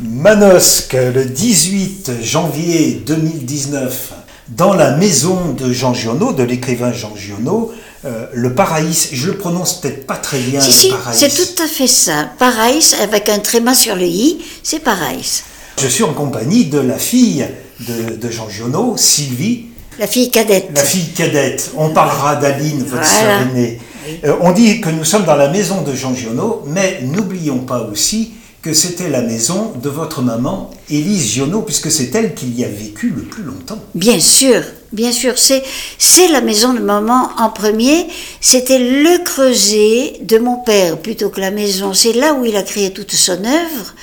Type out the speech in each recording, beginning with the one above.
Manosque, le 18 janvier 2019, dans la maison de Jean Giono, de l'écrivain Jean Giono, euh, le Paraïs, je le prononce peut-être pas très bien. Si, si, c'est tout à fait ça. Paraïs, avec un tréma sur le i, c'est Paraïs. Je suis en compagnie de la fille de, de Jean Giono, Sylvie, La fille cadette. la fille cadette. On parlera d'Aline, votre Voilà. sœur aînée. Euh, on dit que nous sommes dans la maison de Jean Giono, mais n'oublions pas aussi que c'était la maison de votre maman, Élise Giono, puisque c'est elle qui y a vécu le plus longtemps. Bien sûr, bien sûr, c'est c'est la maison de maman en premier. C'était le creuset de mon père plutôt que la maison. C'est là où il a créé toute son œuvre.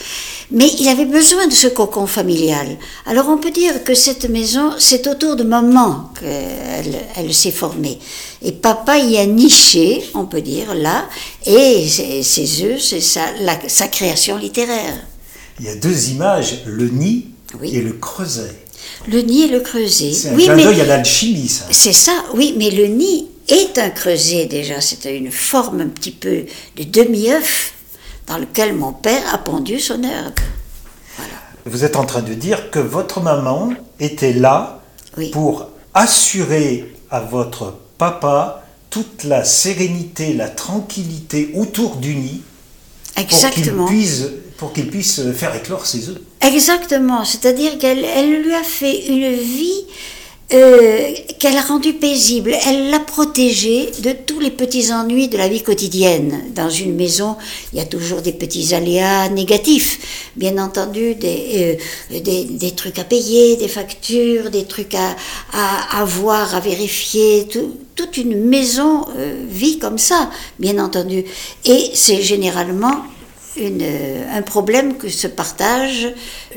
Mais il avait besoin de ce cocon familial. Alors on peut dire que cette maison, c'est autour de maman qu'elle elle s'est formée. Et papa y a niché, on peut dire, là, et ses, œufs, c'est sa, la- sa création littéraire. Il y a deux images, le nid Oui. et le creuset. Le nid et le creuset. C'est un Oui, clin d'œil à l'alchimie, ça. C'est ça, oui, mais le nid est un creuset déjà. C'est une forme un petit peu de demi-œuf dans lequel mon père a pondu son herbe. Vous êtes en train de dire que votre maman était là Oui. pour assurer à votre papa toute la sérénité, la tranquillité autour du nid pour qu'il Exactement. puisse, pour qu'il puisse faire éclore ses œufs. Exactement. C'est-à-dire qu'elle elle lui a fait une vie euh, qu'elle a rendue paisible. Elle l'a protégée de tous les petits ennuis de la vie quotidienne. Dans une maison, il y a toujours des petits aléas négatifs. Bien entendu, des, euh, des, trucs à payer, des factures, des trucs à, à, à voir, à vérifier. Tout- toute une maison euh, vit comme ça, bien entendu. Et c'est généralement une, euh, un problème que se partagent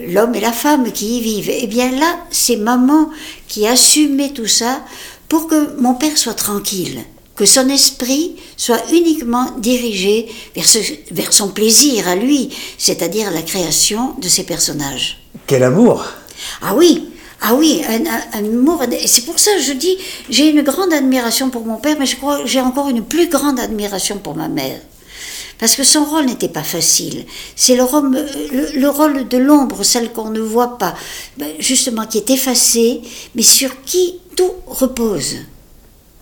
l'homme et la femme qui y vivent. Et bien là, c'est maman qui assumait tout ça pour que mon père soit tranquille, que son esprit soit uniquement dirigé vers, ce- vers son plaisir à lui, c'est-à-dire la création de ses personnages. Quel amour Ah oui, ah oui, un, un- un amour. C'est pour ça que je dis, j'ai une grande admiration pour mon père, mais je crois que j'ai encore une plus grande admiration pour ma mère. Parce que son rôle n'était pas facile. C'est le, rôle- le- le rôle de l'ombre, celle qu'on ne voit pas, ben, justement, qui est effacée, mais sur qui tout repose.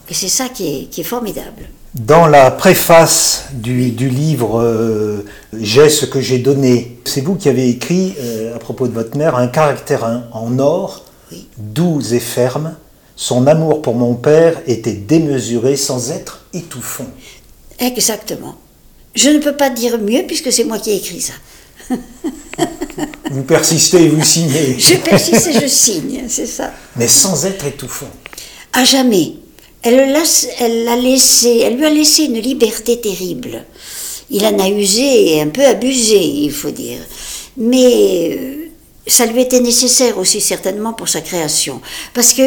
Et c'est ça qui est, qui est formidable. Dans la préface du, du livre euh, J'ai ce que j'ai donné, c'est vous qui avez écrit euh, à propos de votre mère un caractère en- en or, Oui. doux et ferme. Son amour pour mon père était démesuré sans être étouffant. Exactement. Je ne peux pas dire mieux puisque c'est moi qui ai écrit ça. Vous persistez et vous signez, Je persiste et je signe, c'est ça. mais sans être étouffant. À jamais. Elle l'a, elle l'a laissé, elle lui a laissé une liberté terrible. Il en a usé et un peu abusé, il faut dire. Mais euh, ça lui était nécessaire aussi certainement pour sa création. Parce que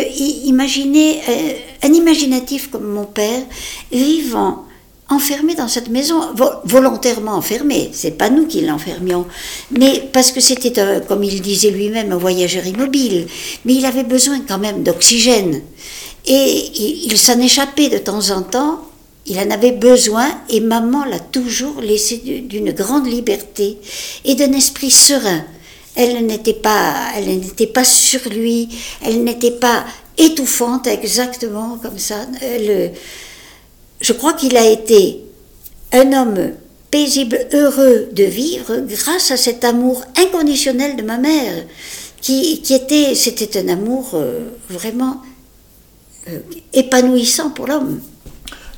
imaginez euh, un imaginatif comme mon père vivant enfermé dans cette maison, vo- volontairement enfermé, c'est pas nous qui l'enfermions, mais parce que c'était, comme il disait lui-même, un voyageur immobile, mais il avait besoin quand même d'oxygène. Et il, s'en échappait de temps en temps, il en avait besoin, et maman l'a toujours laissé du- d'une grande liberté et d'un esprit serein. Elle n'était pas, elle n'était pas sur lui, elle n'était pas étouffante exactement comme ça. Elle, je crois qu'il a été un homme paisible, heureux de vivre grâce à cet amour inconditionnel de ma mère, qui, qui était, c'était un amour euh, vraiment euh, épanouissant pour l'homme.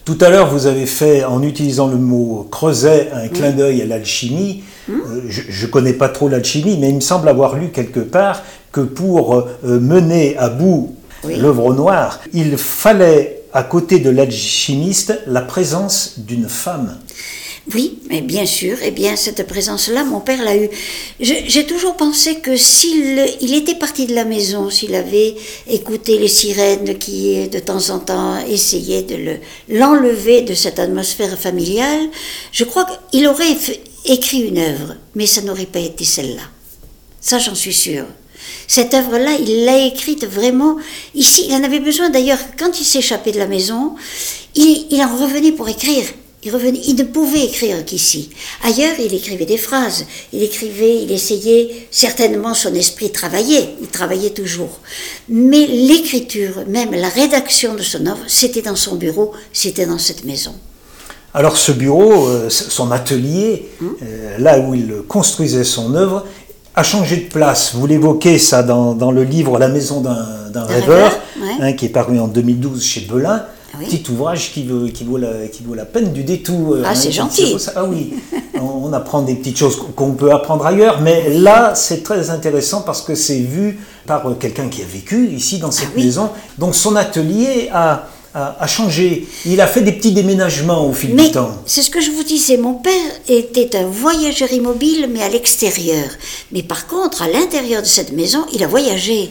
Tout à l'heure, vous avez fait, en utilisant le mot creuset, un clin d'œil à l'alchimie. Euh, je ne connais pas trop l'alchimie, mais il me semble avoir lu quelque part que pour mener à bout Oui. l'œuvre au noir, il fallait, à côté de l'alchimiste, la présence d'une femme. Oui, mais bien sûr, eh bien cette présence-là, mon père l'a eue. J'ai toujours pensé que s'il il était parti de la maison, s'il avait écouté les sirènes qui, de temps en temps, essayaient de le- l'enlever de cette atmosphère familiale, je crois qu'il aurait écrit une œuvre, mais ça n'aurait pas été celle-là. Ça, j'en suis sûre. Cette œuvre-là, il l'a écrite vraiment ici. Il en avait besoin d'ailleurs, quand il s'échappait de la maison, il, il en revenait pour écrire. Il, revenait, il ne pouvait écrire qu'ici. Ailleurs, il écrivait des phrases, il écrivait, il essayait, certainement son esprit travaillait, il travaillait toujours. Mais l'écriture, même la rédaction de son œuvre, c'était dans son bureau, c'était dans cette maison. Alors ce bureau, euh, son atelier, hum. euh, là où il construisait son œuvre, a changé de place. Vous l'évoquez ça dans, le livre La maison d'un rêveur, hein, qui est paru en 2012 chez Belin. Ah Petit ouvrage qui vaut, qui, vaut la, qui vaut la peine du détour. Ah, hein, c'est gentil. Ah oui, on apprend des petites choses qu'on peut apprendre ailleurs, mais là, c'est très intéressant parce que c'est vu par quelqu'un qui a vécu ici dans cette ah maison. Donc son atelier a, a, changé. Il a fait des petits déménagements au fil du temps. C'est ce que je vous disais. Mon père était un voyageur immobile, mais à l'extérieur. Mais par contre, à l'intérieur de cette maison, il a voyagé.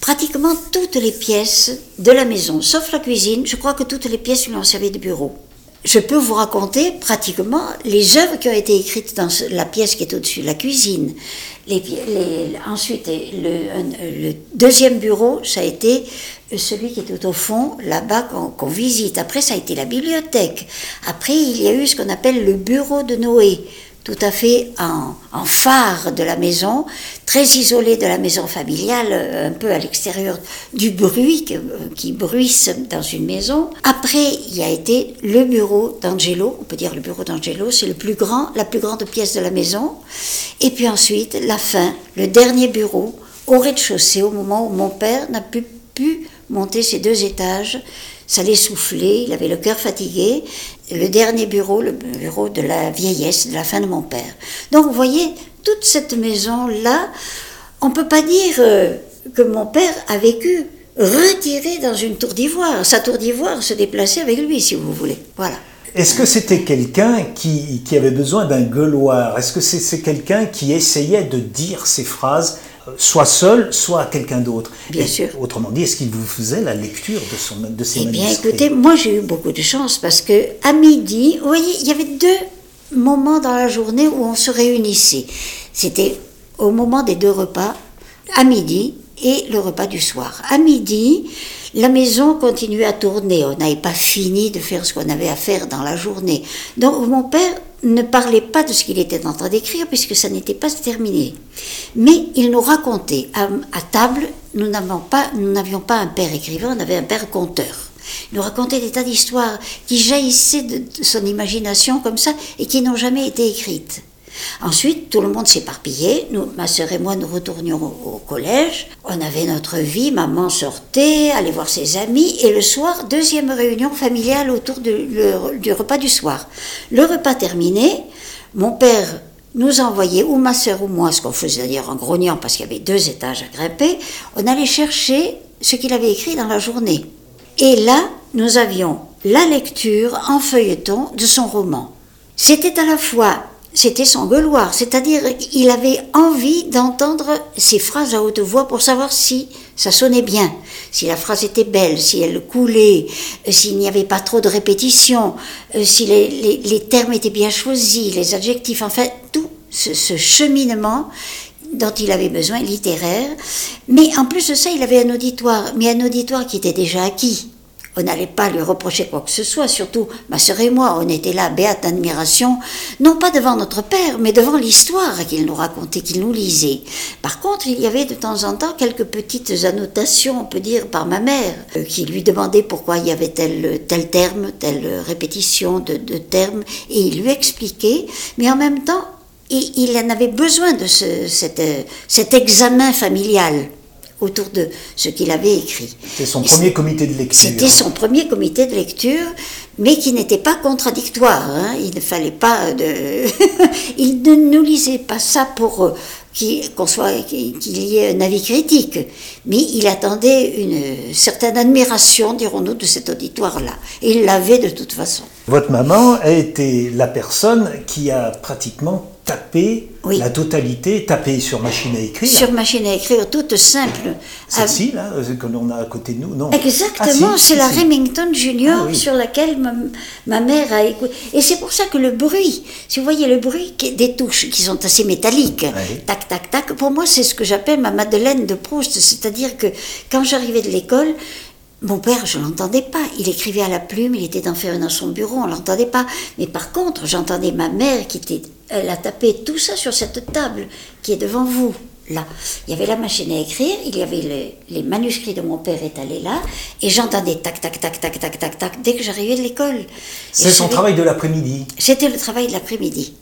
Pratiquement toutes les pièces de la maison, sauf la cuisine, je crois que toutes les pièces lui ont servi de bureau. Je peux vous raconter pratiquement les œuvres qui ont été écrites dans la pièce qui est au-dessus, la cuisine. Les, ensuite, le, le, deuxième bureau, ça a été celui qui est tout au fond, là-bas, qu'on visite. Après, ça a été la bibliothèque. Après, il y a eu ce qu'on appelle le bureau de Noé, tout à fait en, phare de la maison, très isolé de la maison familiale, euh, un peu à l'extérieur du bruit euh, qui bruisse dans une maison. Après, il y a été le bureau d'Angelo, on peut dire le bureau d'Angelo, c'est le plus grand, la plus grande pièce de la maison. Et puis ensuite, la fin, le dernier bureau, au rez-de-chaussée, au moment où mon père n'a plus pu monter ces deux étages. Ça l'essoufflait, il avait le cœur fatigué. Le dernier bureau, le bureau de la vieillesse, de la fin de mon père. Donc vous voyez, toute cette maison-là, on ne peut pas dire euh, que mon père a vécu retiré dans une tour d'ivoire. Sa tour d'ivoire se déplaçait avec lui, si vous voulez. Voilà. Est-ce que c'était quelqu'un qui, qui, avait besoin d'un gueuloir? Est-ce que c'est quelqu'un qui essayait de dire ces phrases soit seul, soit quelqu'un d'autre. Bien sûr. Autrement dit, est-ce qu'il vous faisait la lecture de, son, de ses Eh bien, écoutez, moi j'ai eu beaucoup de chance parce que à midi, vous voyez, il y avait deux moments dans la journée où on se réunissait. C'était au moment des deux repas, à midi et le repas du soir. À midi, la maison continuait à tourner. On n'avait pas fini de faire ce qu'on avait à faire dans la journée. Donc mon père ne parlait pas de ce qu'il était en train d'écrire puisque ça n'était pas terminé. Mais il nous racontait à, table, nous n'avions pas, un père écrivain, on avait un père conteur. Il nous racontait des tas d'histoires qui jaillissaient de son imagination comme ça et qui n'ont jamais été écrites. Ensuite, tout le monde s'éparpillait. Nous, ma sœur et moi, nous retournions au, collège. On avait notre vie. Maman sortait, allait voir ses amis. Et le soir, deuxième réunion familiale autour du repas du soir. Le repas terminé, mon père nous envoyait, ou ma sœur ou moi, ce qu'on faisait d'ailleurs en grognant parce qu'il y avait deux étages à grimper, on allait chercher ce qu'il avait écrit dans la journée. Et là, nous avions la lecture en feuilleton de son roman. C'était à la fois c'était son gueuloir, c'est-à-dire il avait envie d'entendre ses phrases à haute voix pour savoir si ça sonnait bien, si la phrase était belle, si elle coulait, euh, s'il n'y avait pas trop de répétitions, euh, si les, termes étaient bien choisis, les adjectifs, enfin tout ce, ce cheminement dont il avait besoin littéraire. Mais en plus de ça, il avait un auditoire, mais un auditoire qui était déjà acquis. On n'allait pas lui reprocher quoi que ce soit, surtout ma sœur et moi, on était là, béate admiration, non pas devant notre père, mais devant l'histoire qu'il nous racontait, qu'il nous lisait. Par contre, il y avait de temps en temps quelques petites annotations, on peut dire, par ma mère, euh, qui lui demandait pourquoi il y avait tel, tel terme, telle répétition de, termes, et il lui expliquait, mais en même temps, il, en avait besoin de ce, cet examen familial autour de ce qu'il avait écrit. C'était son premier comité de lecture. C'était son premier comité de lecture, mais qui n'était pas contradictoire. Hein. Il ne fallait pas de. il ne nous lisait pas ça pour euh, qu'on soit qu'il y ait un avis critique, mais il attendait une certaine admiration, dirons-nous, de cet auditoire-là. Et il l'avait de toute façon. Votre maman a été la personne qui a pratiquement taper la totalité, taper sur machine à écrire. Sur machine à écrire, toute simple. Celle-ci, là, euh, que l'on a à côté de nous, non Exactement, ah, c'est la Remington Junior ah, sur laquelle ma, mère a écouté. Et c'est pour ça que le bruit, si vous voyez le bruit des touches qui sont assez métalliques, tac, tac, tac, pour moi c'est ce que j'appelle ma Madeleine de Proust, c'est-à-dire que quand j'arrivais de l'école, Mon père, je l'entendais pas. Il écrivait à la plume, il était enfermé dans son bureau, on l'entendait pas. Mais par contre, j'entendais ma mère qui était, elle a tapé tout ça sur cette table qui est devant vous. Là, il y avait la machine à écrire, il y avait les, les manuscrits de mon père étalés là, et j'entendais tac tac tac tac tac tac tac dès que j'arrivais de l'école. C'est son travail de l'après-midi. C'était le travail de l'après-midi.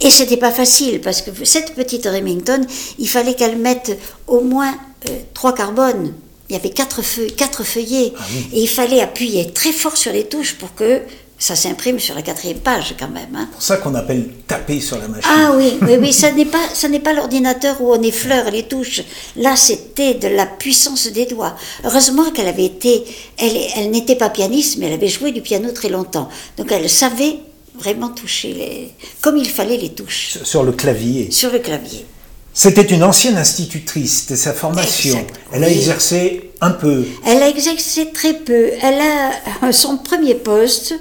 Et c'était pas facile parce que cette petite Remington, il fallait qu'elle mette au moins euh, trois carbones. Il y avait quatre, quatre feuillets Ah oui. et il fallait appuyer très fort sur les touches pour que ça s'imprime sur la quatrième page quand même. hein. C'est pour ça qu'on appelle taper sur la machine. Ah oui, oui, oui, ça n'est pas, ça n'est pas l'ordinateur où on effleure les touches. Là, c'était de la puissance des doigts. Heureusement qu'elle avait été, elle, elle n'était pas pianiste, mais elle avait joué du piano très longtemps. Donc elle savait vraiment toucher les, comme il fallait les touches Sur- Sur le clavier. sur le clavier. C'était une ancienne institutrice, c'était sa formation. Exact, Elle a exercé un peu. Elle a exercé très peu. Elle a son premier poste,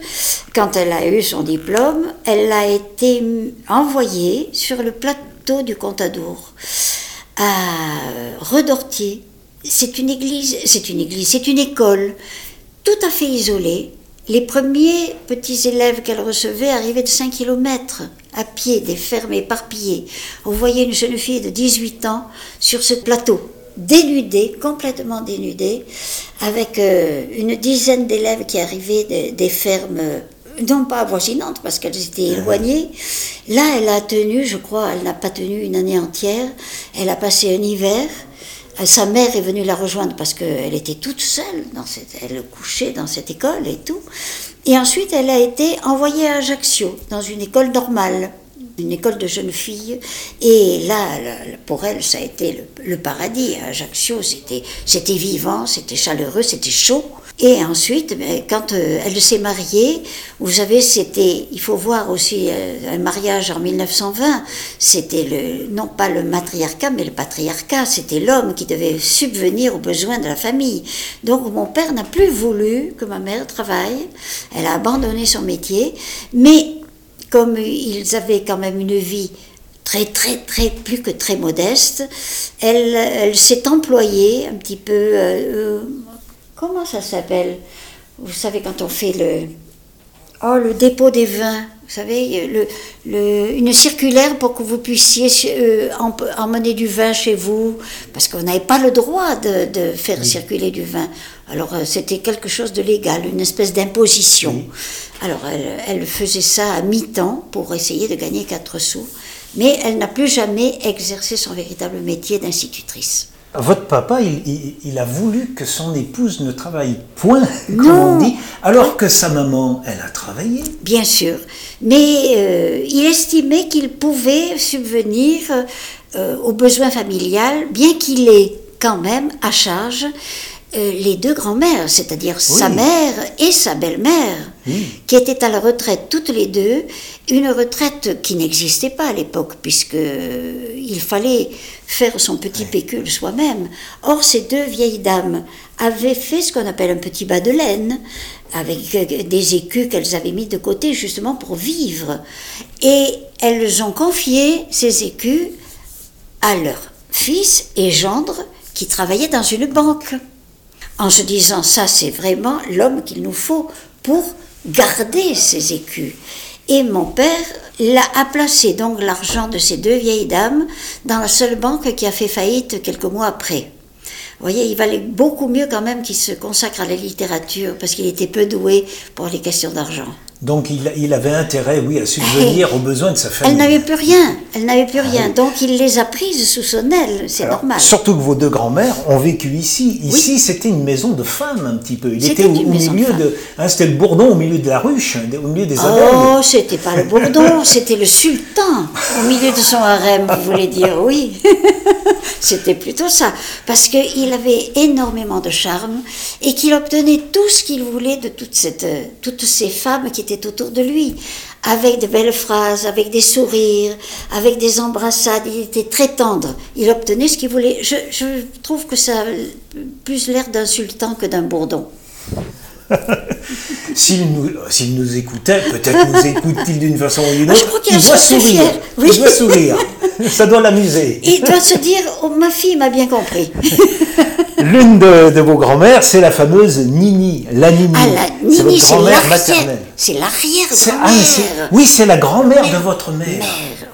quand elle a eu son diplôme, elle a été envoyée sur le plateau du Contadour à Redortier. C'est une église, c'est une église, c'est une école tout à fait isolée. Les premiers petits élèves qu'elle recevait arrivaient de 5 km à pied, des fermes éparpillées. On voyait une jeune fille de 18 ans sur ce plateau, dénudée, complètement dénudée, avec euh, une dizaine d'élèves qui arrivaient de- des fermes, euh, non pas avoisinantes parce qu'elles étaient éloignées. Là, elle a tenu, je crois, elle n'a pas tenu une année entière. Elle a passé un hiver. Euh, Sa mère est venue la rejoindre parce qu'elle était toute seule, dans cette, elle couchait dans cette école et tout. Et ensuite, elle a été envoyée à Ajaccio, dans une école normale, une école de jeunes filles. Et là, pour elle, ça a été le, paradis. Ajaccio, c'était vivant, c'était chaleureux, c'était chaud. Et ensuite, ben, quand euh, elle s'est mariée, vous savez, c'était, il faut voir aussi euh, un mariage en 1920, c'était non pas le matriarcat, mais le patriarcat, c'était l'homme qui devait subvenir aux besoins de la famille. Donc mon père n'a plus voulu que ma mère travaille, elle a abandonné son métier, mais comme ils avaient quand même une vie très très très plus que très modeste, elle, s'est employée un petit peu, euh, comment ça s'appelle? Vous savez quand on fait le, oh le dépôt des vins, vous savez, le, le- une circulaire pour que vous puissiez euh, emmener du vin chez vous, parce qu'on n'avait pas le droit de, de faire circuler du vin. Alors euh, c'était quelque chose de légal, une espèce d'imposition. Alors elle, elle faisait ça à mi-temps pour essayer de gagner 4 sous, mais elle n'a plus jamais exercé son véritable métier d'institutrice. Votre papa, il, il- il a voulu que son épouse ne travaille point, comme Non. on dit, alors que sa maman, elle a travaillé. Bien sûr, mais euh, il estimait qu'il pouvait subvenir euh, aux besoins familiales, bien qu'il ait quand même à charge euh, les deux grands-mères, c'est-à-dire sa mère et sa belle-mère, qui étaient à la retraite toutes les deux, une retraite qui n'existait pas à l'époque, puisque euh, il fallait faire son petit pécule soi-même. Or, ces deux vieilles dames avaient fait ce qu'on appelle un petit bas de laine, avec euh, des écus qu'elles avaient mis de côté justement pour vivre. Et elles ont confié ces écus à leur fils et gendre qui travaillaient dans une banque en se disant ça c'est vraiment l'homme qu'il nous faut pour garder ces écus. Et mon père l'a, a placé donc l'argent de ces deux vieilles dames dans la seule banque qui a fait faillite quelques mois après. Vous voyez, il valait beaucoup mieux quand même qu'il se consacre à la littérature parce qu'il était peu doué pour les questions d'argent. Donc il, il avait intérêt, oui, à subvenir aux besoins de sa famille. Elle n'avait plus rien, elle n'avait plus rien, donc il les a prises sous son aile, c'est normal. Surtout que vos deux grands-mères ont vécu ici. Ici, c'était une maison de femmes un petit peu. Il C'était était au, de milieu de. hein, c'était le bourdon au milieu de la ruche, hein, au milieu des abeilles. Oh, c'était pas le bourdon, c'était le sultan au milieu de son harem, vous voulez dire, oui. c'était plutôt ça. Parce qu'il avait énormément de charme et qu'il obtenait tout ce qu'il voulait de toute cette, euh, toutes ces femmes qui étaient autour de lui. Avec de belles phrases, avec des sourires, avec des embrassades. Il était très tendre. Il obtenait ce qu'il voulait. Je, je trouve que ça a plus l'air d'un sultan que d'un bourdon. S'il nous, s'il nous écoutait, peut-être nous écoute-t-il d'une façon ou d'une Ah, je autre. crois qu'il doit sourire. Oui. Il doit sourire. Ça doit l'amuser. Il doit se dire, oh, ma fille m'a bien compris. L'une de, de vos grand-mères, c'est la fameuse Nini, la Nini. Ah, la c'est Nini, votre grand-mère maternelle. C'est l'arrière-grand-mère. ah, oui, c'est la grand-mère de votre mère. Mère,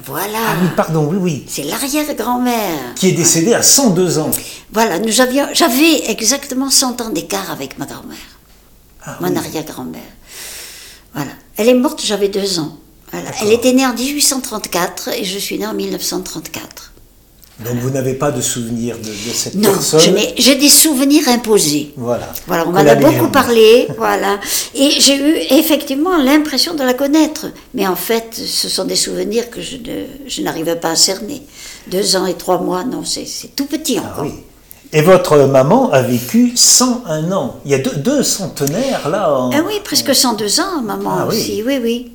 voilà. Ah oui, pardon, oui, oui. C'est l'arrière-grand-mère. Qui est décédée à 102 ans. Voilà, nous avions, j'avais exactement 100 ans d'écart avec ma grand-mère, Ah, mon oui. arrière-grand-mère. Voilà. Elle est morte, j'avais deux ans. Voilà. Elle était née en 1834 et je suis née en 1934. Donc vous n'avez pas de souvenir de, de cette Non, personne. n'ai- j'ai des souvenirs imposés. Voilà. Voilà, on m'en a beaucoup parlé, voilà. Et j'ai eu effectivement l'impression de la connaître. Mais en fait, ce sont des souvenirs que je, ne- je n'arrive pas à cerner. Deux ans et trois mois, non, c'est tout petit Ah encore. oui. Et votre maman a vécu 101 ans. Il y a deux, deux centenaires là. en- Ah oui, presque 102 ans, maman Ah aussi, oui, oui, oui.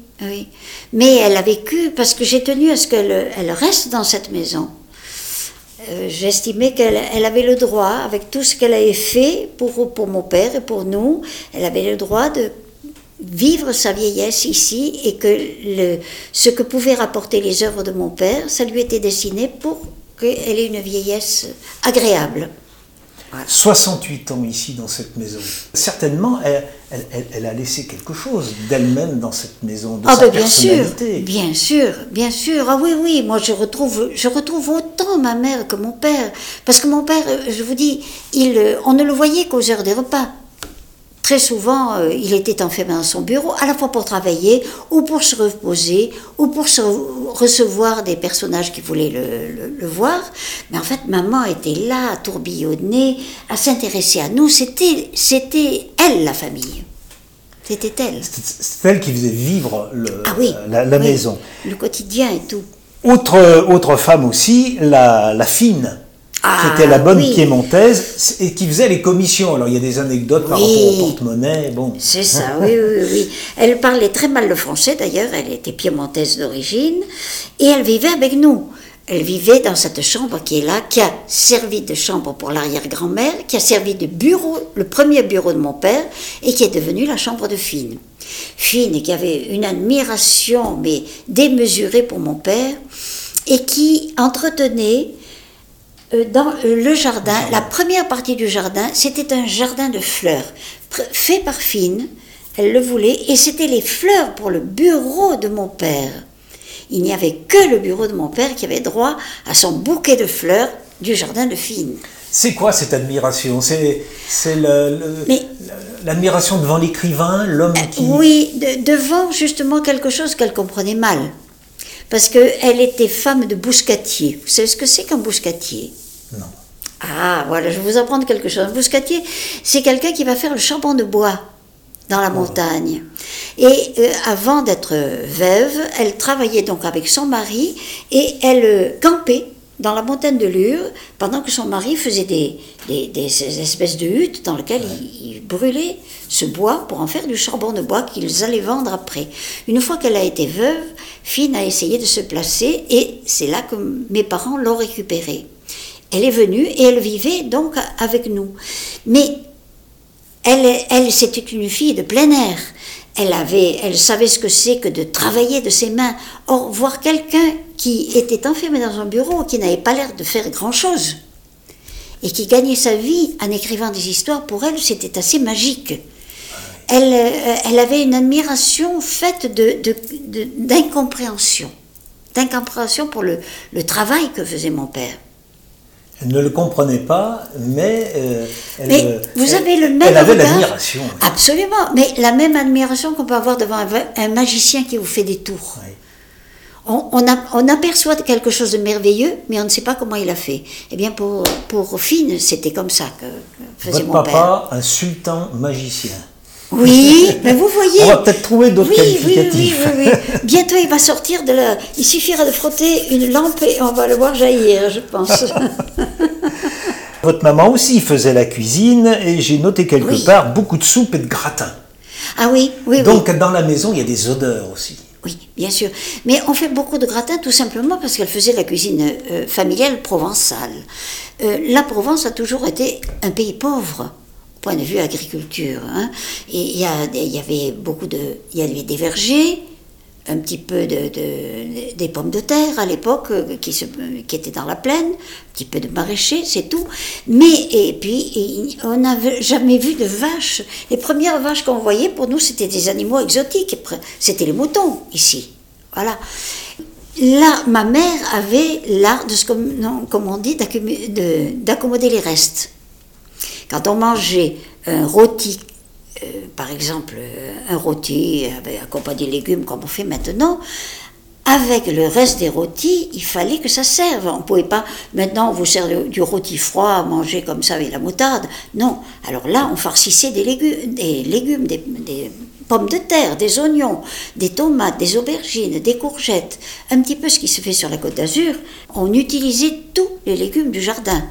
Mais elle a vécu, parce que j'ai tenu à ce qu'elle elle reste dans cette maison. Euh, J'estimais qu'elle elle avait le droit, avec tout ce qu'elle avait fait pour, pour mon père et pour nous, elle avait le droit de vivre sa vieillesse ici et que le, ce que pouvaient rapporter les œuvres de mon père, ça lui était destiné pour qu'elle ait une vieillesse agréable. 68 ans ici dans cette maison. Certainement, elle, elle- elle- elle a laissé quelque chose d'elle-même dans cette maison, de Ah sa ben bien sûr, personnalité. bien sûr, bien sûr. Ah oui, oui, moi je retrouve, je retrouve autant ma mère que mon père. Parce que mon père, euh, je vous dis, il, euh, on ne le voyait qu'aux heures des repas. Très souvent, euh, il était enfermé dans son bureau, à la fois pour travailler, ou pour se reposer, ou pour se recevoir des personnages qui voulaient le, le- le voir. Mais en fait, maman était là, à tourbillonner, à s'intéresser à nous. C'était, c'était elle, la famille. C'était elle. C'est c'est elle qui faisait vivre le- Ah oui. la, la oui. maison. Le quotidien et tout. Autre, autre femme aussi, la, la fine, Ah, qui était la bonne oui. piémontaise et qui faisait les commissions. Alors il y a des anecdotes par rapport au porte-monnaie. Bon. C'est ça, oui, oui, oui. Elle parlait très mal le français d'ailleurs, elle était piémontaise d'origine, et elle vivait avec nous. Elle vivait dans cette chambre qui est là, qui a servi de chambre pour l'arrière-grand-mère, qui a servi de bureau, le premier bureau de mon père, et qui est devenue la chambre de Fine. Fine qui avait une admiration, mais démesurée pour mon père, et qui entretenait dans euh, le jardin, la première partie du jardin, c'était un jardin de fleurs, fait par Fine, elle le voulait, et c'était les fleurs pour le bureau de mon père. Il n'y avait que le bureau de mon père qui avait droit à son bouquet de fleurs du jardin de Fine. C'est quoi cette admiration? C'est l'admiration devant l'écrivain, l'homme qui... Oui, de- devant justement quelque chose qu'elle comprenait mal. Parce qu'elle était femme de bouscatier. Vous savez ce que c'est qu'un bouscatier? Non. Ah, voilà, je vais vous apprendre quelque chose. Un bouscatier, c'est quelqu'un qui va faire le charbon de bois dans la montagne. Et euh, avant d'être veuve, elle travaillait donc avec son mari et elle euh, campait dans la montagne de Lure pendant que son mari faisait des, des, des- ces espèces de huttes dans lesquelles il, il brûlait ce bois pour en faire du charbon de bois qu'ils allaient vendre après. Une fois qu'elle a été veuve, Fine a essayé de se placer et c'est là que mes parents l'ont récupérée. Elle est venue et elle vivait donc avec nous. Mais elle, elle c'était une fille de plein air. Elle, avait, elle savait ce que c'est que de travailler de ses mains. Or, voir quelqu'un qui était enfermé dans un bureau, qui n'avait pas l'air de faire grand-chose, et qui gagnait sa vie en écrivant des histoires, pour elle, c'était assez magique. Elle, euh, elle avait une admiration faite de- de- d'incompréhension. D'incompréhension pour le travail que faisait mon père. Elle ne le comprenait pas, mais... euh, elle, Mais euh, vous elle- avez le même Elle avait l'admiration. Absolument, mais la même admiration qu'on peut avoir devant un, un magicien qui vous fait des tours. Oui. On, on a- on aperçoit quelque chose de merveilleux, mais on ne sait pas comment il a fait. Eh bien, pour, pour Fine, c'était comme ça que, faisait Votre mon père. papa, un sultan magicien. Oui, mais vous voyez. On va peut-être trouver d'autres oui, oui, oui, oui, oui. Bientôt, il va sortir de là. Il suffira de frotter une lampe et on va le voir jaillir, je pense. Votre maman aussi faisait la cuisine et j'ai noté quelque Oui. part beaucoup de soupe et de gratin. ah oui, oui, oui. Donc dans la maison, il y a des odeurs aussi. Oui, bien sûr. Mais on fait beaucoup de gratins tout simplement parce qu'elle faisait la cuisine euh, familiale provençale. Euh, la Provence a toujours été un pays pauvre au point de vue agriculture. hein. Et il y, avait beaucoup de, il y avait des vergers, un petit peu de, de- des pommes de terre à l'époque euh, qui, étaient dans la plaine, un petit peu de maraîcher, c'est tout. Mais, et puis, on n'avait jamais vu de vaches. Les premières vaches qu'on voyait, pour nous, c'était des animaux exotiques. C'était les moutons, ici. Voilà. Là, ma mère avait l'art de, ce comme on dit, d'accommoder les restes. Quand on mangeait un rôti, euh, par exemple, euh, un rôti avec accompagné de légumes comme on fait maintenant, avec le reste des rôtis, il fallait que ça serve. On ne pouvait pas, maintenant on vous sert du rôti froid à manger comme ça avec la moutarde. Non. Alors là, on farcissait des légumes, des, légumes, des pommes de terre, des oignons, des tomates, des aubergines, des courgettes, un petit peu ce qui se fait sur la côte d'Azur. On utilisait tous les légumes du jardin.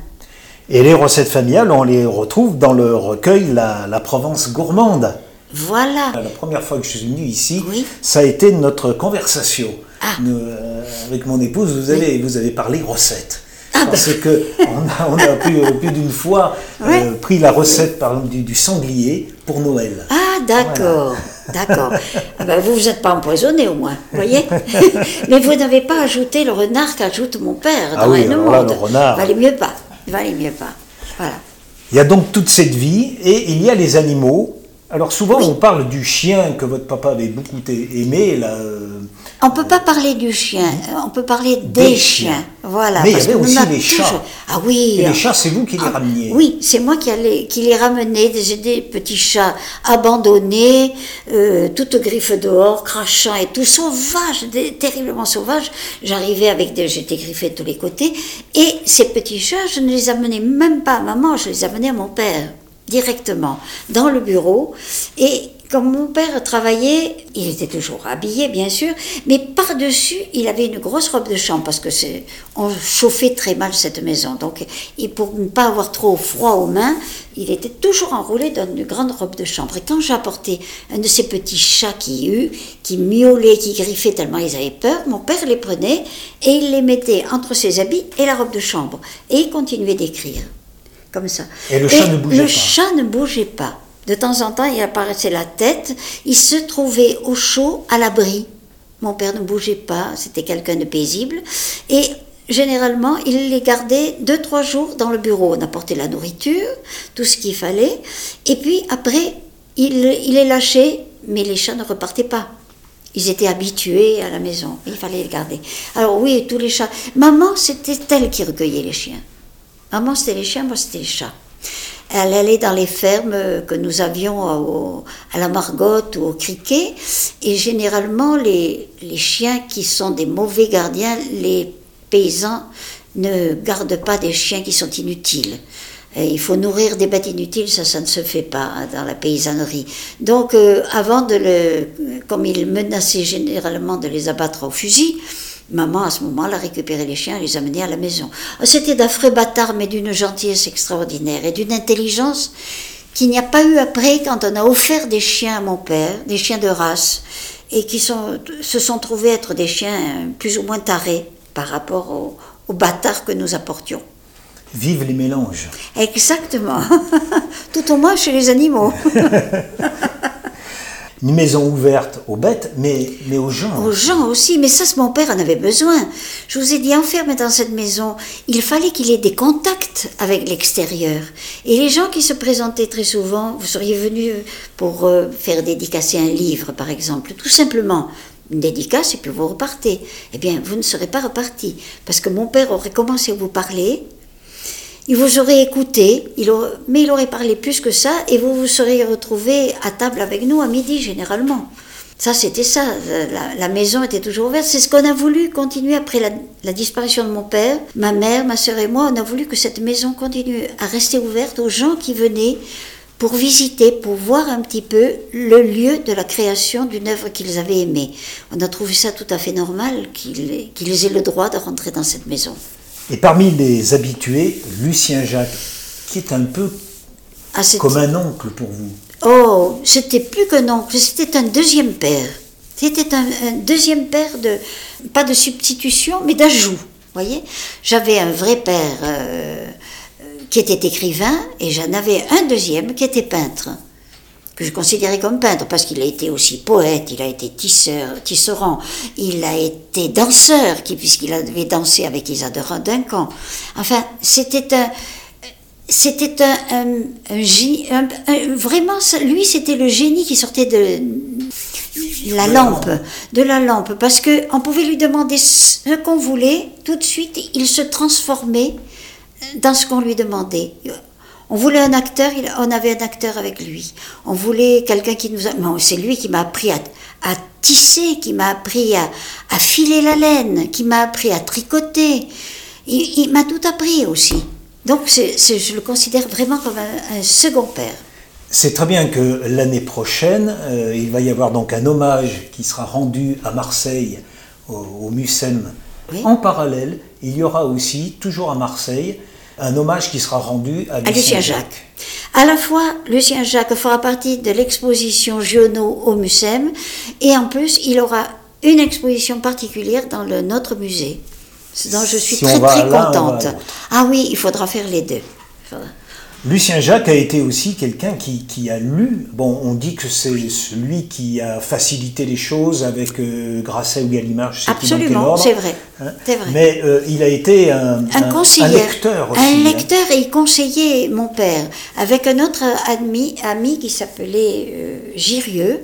Et les recettes familiales, on les retrouve dans le recueil La, la Provence gourmande. Voilà. La première fois que je suis venu ici, Oui. ça a été notre conversation. Ah. Nous, euh, avec mon épouse, vous avez, vous avez parlé recettes. Ah, Parce que on a, on a plus, euh, plus d'une fois euh, pris la recette par exemple, du, du sanglier pour Noël. Ah, d'accord, d'accord. Ah ben, vous vous êtes pas empoisonné au moins, voyez Mais vous n'avez pas ajouté le renard qu'ajoute mon père Ah dans oui, Haine alors là, le renard. Valait mieux pas, valait mieux pas. Voilà. Il y a donc toute cette vie et il y a les animaux. Alors souvent on parle du chien que votre papa avait beaucoup aimé. Là, euh, On peut pas parler du chien, euh, on peut parler des, Des chiens. chiens. Voilà. Mais il y parce avait aussi les chats. Ah oui. et les chats, c'est vous qui les Ah, rameniez. Oui, c'est moi qui, allais, qui les ramenais, des, des petits chats abandonnés, euh, toutes griffes dehors, crachant et tout, sauvages, des- terriblement sauvages. J'arrivais avec des, j'étais griffée de tous les côtés. Et ces petits chats, je ne les amenais même pas à maman, je les amenais à mon père, directement, dans le bureau. Et comme mon père travaillait, il était toujours habillé, bien sûr, mais par-dessus, il avait une grosse robe de chambre parce que c'est, on chauffait très mal cette maison. Donc, et pour ne pas avoir trop froid aux mains, il était toujours enroulé dans une grande robe de chambre. Et quand j'apportais un de ces petits chats qui eut, qui miaulaient, qui griffaient tellement ils avaient peur, mon père les prenait et il les mettait entre ses habits et la robe de chambre. Et il continuait d'écrire. Comme ça. Et le chat ne bougeait le pas. chat ne bougeait pas. De temps en temps, il apparaissait la tête. Il se trouvait au chaud, à l'abri. Mon père ne bougeait pas. C'était quelqu'un de paisible. Et généralement, il les gardait deux, trois jours dans le bureau. On apportait la nourriture, tout ce qu'il fallait. Et puis après, il, les lâchait, mais les chats ne repartaient pas. Ils étaient habitués à la maison. Il fallait les garder. Alors oui, tous les chats. Maman, c'était elle qui recueillait les chiens. Maman, c'était les chiens, moi, c'était les chats. Elle allait dans les fermes que nous avions à la Margotte ou au Criquet, et généralement, les, chiens qui sont des mauvais gardiens, les paysans ne gardent pas des chiens qui sont inutiles. Il faut nourrir des bêtes inutiles, ça, ça ne se fait pas hein, dans la paysannerie. Donc, euh, avant de le. Comme il menaçait généralement de les abattre au fusil, maman, à ce moment-là, récupérait les chiens et les amenait à la maison. C'était d'affreux bâtards, mais d'une gentillesse extraordinaire et d'une intelligence qu'il n'y a pas eu après quand on a offert des chiens à mon père, des chiens de race, et qui sont, se sont trouvés être des chiens plus ou moins tarés par rapport aux, aux bâtards que nous apportions. Vive les mélanges. Exactement. Tout au moins chez les animaux. Une maison ouverte aux bêtes, mais, mais aux gens. Aux gens aussi, mais ça, mon père en avait besoin. Je vous ai dit, enfermé dans cette maison, il fallait qu'il ait des contacts avec l'extérieur. Et les gens qui se présentaient très souvent, vous seriez venu pour euh, faire dédicacer un livre, par exemple, tout simplement. Une dédicace et puis vous repartez. Eh bien, vous ne serez pas reparti. Parce que mon père aurait commencé à vous parler, il vous aurait écouté, mais il aurait parlé plus que ça, et vous vous seriez retrouvé à table avec nous à midi généralement. Ça, c'était ça. La, maison était toujours ouverte. C'est ce qu'on a voulu continuer après la, disparition de mon père. Ma mère, ma sœur et moi, on a voulu que cette maison continue à rester ouverte aux gens qui venaient pour visiter, pour voir un petit peu le lieu de la création d'une œuvre qu'ils avaient aimée. On a trouvé ça tout à fait normal qu'ils aient le droit de rentrer dans cette maison. Et parmi les habitués, Lucien Jacques, qui est un peu Ah, comme un oncle pour vous. Oh, c'était plus qu'un oncle, c'était un deuxième père. C'était un, un deuxième père de, pas de substitution, mais d'ajout. Voyez, j'avais un vrai père euh, euh, qui était écrivain et j'en avais un deuxième qui était peintre que je considérais comme peintre, parce qu'il a été aussi poète, il a été tisseur, tisserand, il a été danseur, puisqu'il avait dansé avec Isadora Duncan. Enfin, c'était un, c'était un, un, vraiment, lui, c'était le génie qui sortait de la lampe, de la lampe, parce que on pouvait lui demander ce qu'on voulait, tout de suite, il se transformait dans ce qu'on lui demandait. On voulait un acteur, on avait un acteur avec lui. On voulait quelqu'un qui nous a... c'est lui qui m'a appris à, tisser, qui m'a appris à, filer la laine, qui m'a appris à tricoter. Il, m'a tout appris aussi. Donc je le considère vraiment comme un, second père. C'est très bien que l'année prochaine, euh, il va y avoir donc un hommage qui sera rendu à Marseille au, au MUSEM. En parallèle, il y aura aussi, toujours à Marseille, un hommage qui sera rendu à Lucien, Jacques. À la fois, Lucien Jacques fera partie de l'exposition Giono au Mucem, et en plus, il aura une exposition particulière dans le, notre musée, dont je suis très très contente. ah oui, il faudra faire les deux. Lucien Jacques a été aussi quelqu'un qui, a lu. Bon, on dit que c'est celui qui a facilité les choses avec euh, Grasset ou Gallimard, je sais Absolument, c'est vrai, hein. vrai. Mais euh, il a été un, un, lecteur aussi. Un hein. lecteur et il conseillait mon père avec un autre ami, ami qui s'appelait euh, Girieux.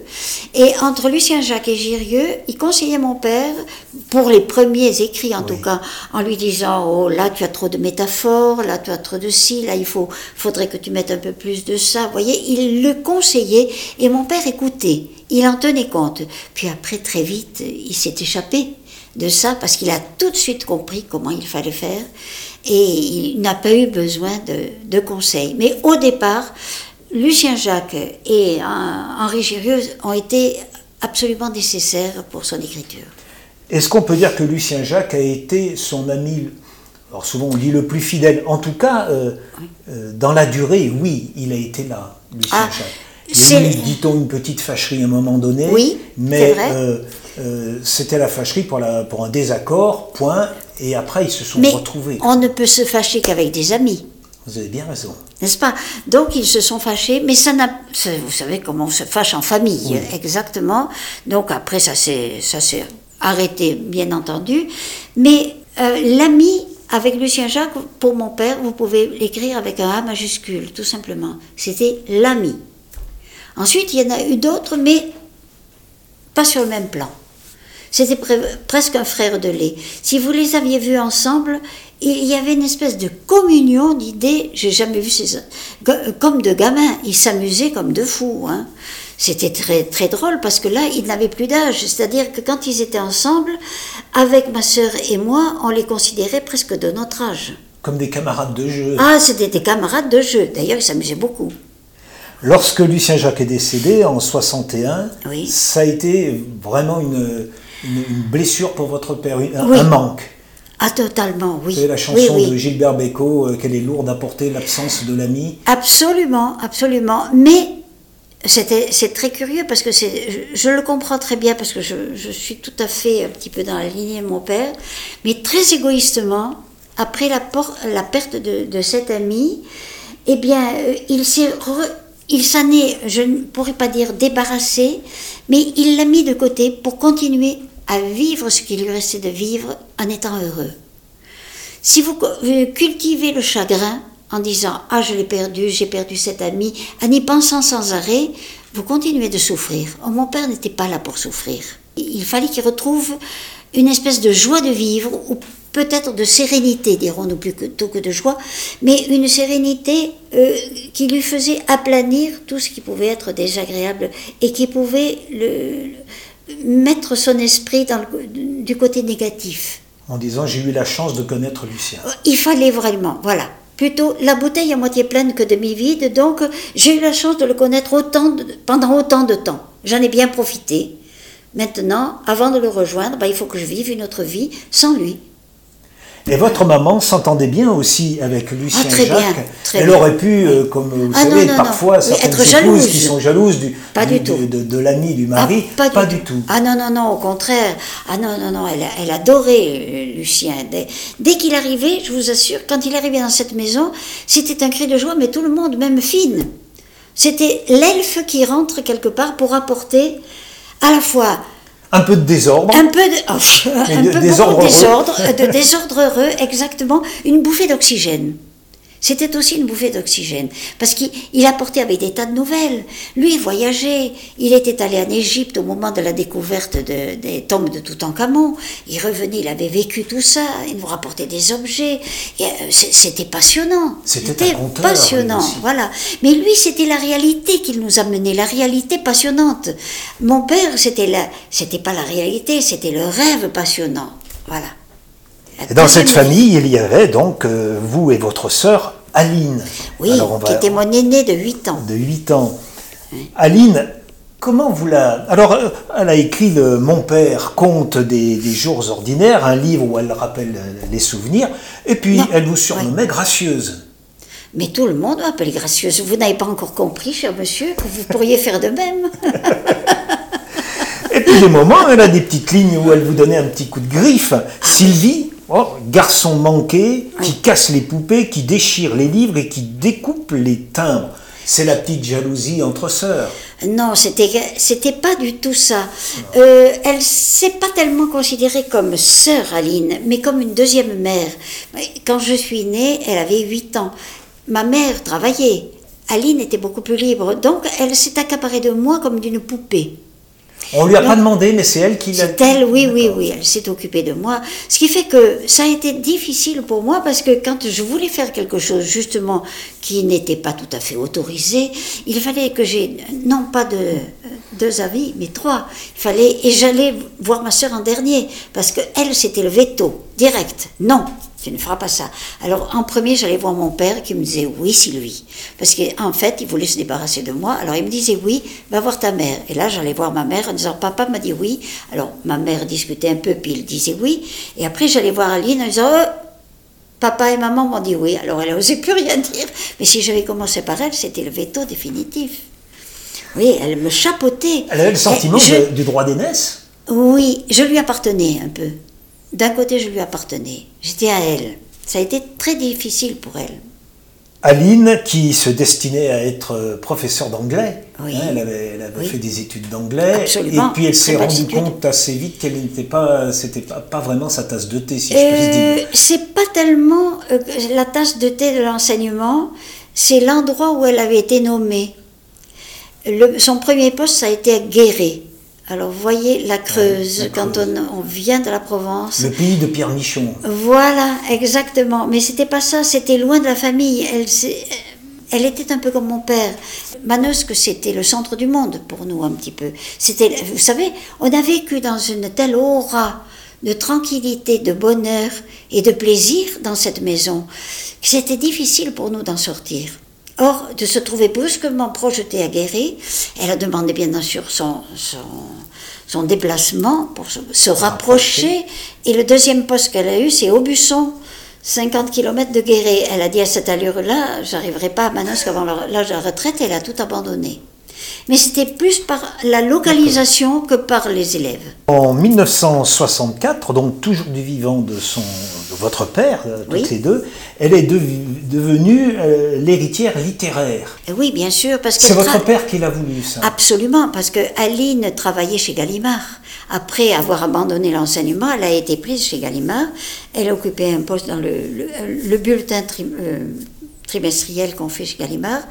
Et entre Lucien Jacques et Girieux, il conseillait mon père, pour les premiers écrits en tout cas, en lui disant Oh là, tu as trop de métaphores, là, tu as trop de ci, là, il faut faudrait que tu mettes un peu plus de ça. Vous voyez, il le conseillait et mon père écoutait. Il en tenait compte. Puis après, très vite, il s'est échappé de ça parce qu'il a tout de suite compris comment il fallait faire et il n'a pas eu besoin de, conseils. Mais au départ, Lucien Jacques et Henri Gérieux ont été absolument nécessaires pour son écriture. Est-ce qu'on peut dire que Lucien Jacques a été son ami alors souvent on dit le plus fidèle. En tout cas, euh, euh, dans la durée, oui, il a été là, Lucien ah, Il y a eu, dit-on, une petite fâcherie à un moment donné. Oui, mais euh, c'était la fâcherie pour, la, pour un désaccord, point. Et après, ils se sont mais retrouvés. On ne peut se fâcher qu'avec des amis. Vous avez bien raison. N'est-ce pas? Donc ils se sont fâchés, mais ça n'a. Vous savez comment on se fâche en famille, exactement. Donc après, ça s'est arrêté, bien entendu. Mais l'ami avec Lucien Jacques, pour mon père, vous pouvez l'écrire avec un A majuscule, tout simplement. C'était l'ami. Ensuite, il y en a eu d'autres, mais pas sur le même plan. C'était presque un frère de lait. Si vous les aviez vus ensemble, il y avait une espèce de communion d'idées. J'ai jamais vu ces. comme de gamins. Ils s'amusaient comme de fous. Hein. C'était très, très drôle parce que là, ils n'avaient plus d'âge. C'est-à-dire que quand ils étaient ensemble, avec ma sœur et moi, on les considérait presque de notre âge. Comme des camarades de jeu. Ah, c'était des camarades de jeu. D'ailleurs, ils s'amusaient beaucoup. Lorsque Lucien Jacques est décédé en 61, ça a été vraiment une, une, blessure pour votre père, un, manque. Ah, totalement, oui. C'est la chanson de Gilbert Bécaud, euh, qu'elle est lourde à porter l'absence de l'ami. Absolument, absolument. Mais c'est très curieux parce que je, je, le comprends très bien parce que je, suis tout à fait un petit peu dans la lignée de mon père, mais très égoïstement, après la, la perte de, cet ami, eh bien, euh, il s'est il s'en est, je ne pourrais pas dire débarrassé, mais il l'a mis de côté pour continuer à vivre ce qu'il lui restait de vivre en étant heureux. Si vous cultivez le chagrin, en disant Ah, je l'ai perdu, j'ai perdu cet ami, en y pensant sans arrêt, vous continuez de souffrir. Oh, mon père n'était pas là pour souffrir. Il fallait qu'il retrouve une espèce de joie de vivre, peut-être de sérénité, dirons-nous plutôt que de joie, mais une sérénité euh, qui lui faisait aplanir tout ce qui pouvait être désagréable et qui pouvait le, mettre son esprit dans du côté négatif. En disant j'ai eu la chance de connaître Lucien. Il fallait vraiment, voilà plutôt la bouteille à moitié pleine que demi-vide, donc j'ai eu la chance de le connaître autant pendant autant de temps. J'en ai bien profité. Maintenant, avant de le rejoindre, bah, il faut que je vive une autre vie sans lui. Et votre maman s'entendait bien aussi avec Lucien ah, très Jacques. Bien, très Elle aurait pu, euh, comme vous ah, savez, parfois certaines être épouses qui sont jalouses du, De, de, l'ami du mari. Ah, pas, du, tout. Ah non, non, non, au contraire. Ah non, non, non, elle, elle adorait euh, Lucien. Dès, dès qu'il arrivait, je vous assure, quand il arrivait dans cette maison, c'était un cri de joie, mais tout le monde, même Fine, C'était l'elfe qui rentre quelque part pour apporter à la fois un peu de désordre. Un peu de, oh, un de peu désordre désordre, de désordre heureux, exactement, une bouffée d'oxygène. C'était aussi une bouffée d'oxygène, parce qu'il apportait avec des tas de nouvelles. Lui, il voyageait, il était allé en Égypte au moment de la découverte des tombes de Toutankhamon, il revenait, il avait vécu tout ça, il nous rapportait des objets, euh, c'était passionnant. C'était passionnant, voilà. Mais lui, c'était la réalité qu'il nous amenait, la réalité passionnante. Mon père, c'était la, c'était pas la réalité, c'était le rêve passionnant, voilà. Et dans cette famille, il y avait donc euh, vous et votre sœur Aline. Oui, qui était mon aînée de 8 ans. De 8 ans. Aline, comment vous la... Alors, euh, elle a écrit le Mon père conte des, jours ordinaires, un livre où elle rappelle les souvenirs, et puis elle vous surnommait gracieuse. Mais tout le monde m'appelle gracieuse. Vous n'avez pas encore compris, cher monsieur, que vous pourriez faire de même. et puis des moments, elle a des petites lignes où elle vous donnait un petit coup de griffe. Sylvie, Oh, garçon manqué, qui casse les poupées, qui déchire les livres et qui découpe les timbres. C'est la petite jalousie entre sœurs. Non, c'était c'était pas du tout ça. Euh, elle s'est pas tellement considérée comme sœur Aline, mais comme une deuxième mère. Quand je suis née, elle avait 8 ans. Ma mère travaillait. Aline était beaucoup plus libre, donc elle s'est accaparée de moi comme d'une poupée. On lui a pas demandé, mais c'est elle qui l'a. C'est elle, oui, oui, oui, elle s'est occupée de moi. Ce qui fait que ça a été difficile pour moi parce que quand je voulais faire quelque chose justement qui n'était pas tout à fait autorisé, il fallait que j'ai non pas de, deux avis, mais trois. Il fallait et j'allais voir ma sœur en dernier parce que elle c'était le veto direct. Non, tu ne feras pas ça. Alors en premier, j'allais voir mon père qui me disait oui, Sylvie. Parce qu'en fait, il voulait se débarrasser de moi. Alors il me disait oui, va voir ta mère. Et là, j'allais voir ma mère en disant papa m'a dit oui. Alors ma mère discutait un peu, puis il disait oui. Et après, j'allais voir Aline en disant oh, papa et maman m'ont dit oui. Alors elle n'osait plus rien dire. Mais si j'avais commencé par elle, c'était le veto définitif. Oui, elle me chapeautait. Elle avait le sentiment du droit d'aînesse? Oui, je lui appartenais un peu d'un côté, je lui appartenais. J'étais à elle. Ça a été très difficile pour elle. Aline, qui se destinait à être euh, professeure d'anglais, hein, elle avait, fait des études d'anglais, et puis elle s'est rendue compte assez vite qu'elle n'était pas, c'était pas, vraiment sa tasse de thé, si je puis dire. Euh, c'est pas tellement euh, la tasse de thé de l'enseignement, c'est l'endroit où elle avait été nommée. son premier poste, ça a été à Guéret. Alors, vous voyez la Creuse, quand On, vient de la Provence. Le pays de Pierre Michon. Voilà, exactement. Mais c'était pas ça, c'était loin de la famille. Elle, elle était un peu comme mon père. Manosque, c'était le centre du monde pour nous, un petit peu. C'était, vous savez, on a vécu dans une telle aura de tranquillité, de bonheur et de plaisir dans cette maison que c'était difficile pour nous d'en sortir. Or, de se trouver brusquement projetée à Guéret, elle a demandé bien sûr son, son, déplacement pour se, rapprocher. Et le deuxième poste qu'elle a eu, c'est Aubusson, 50 km de Guéret. Elle a dit à cette allure-là, j'arriverai pas à Manosque avant l'âge de la retraite, elle a tout abandonné mais c'était plus par la localisation que par les élèves. En 1964, donc toujours du vivant de, son, votre père, euh, toutes les deux, elle est devenue euh, l'héritière littéraire. Oui, bien sûr, parce que... C'est votre père qui l'a voulu, ça Absolument, parce que Aline travaillait chez Gallimard. Après avoir abandonné l'enseignement, elle a été prise chez Gallimard. Elle occupait un poste dans le, bulletin euh, trimestrielle qu'on fait chez Gallimard.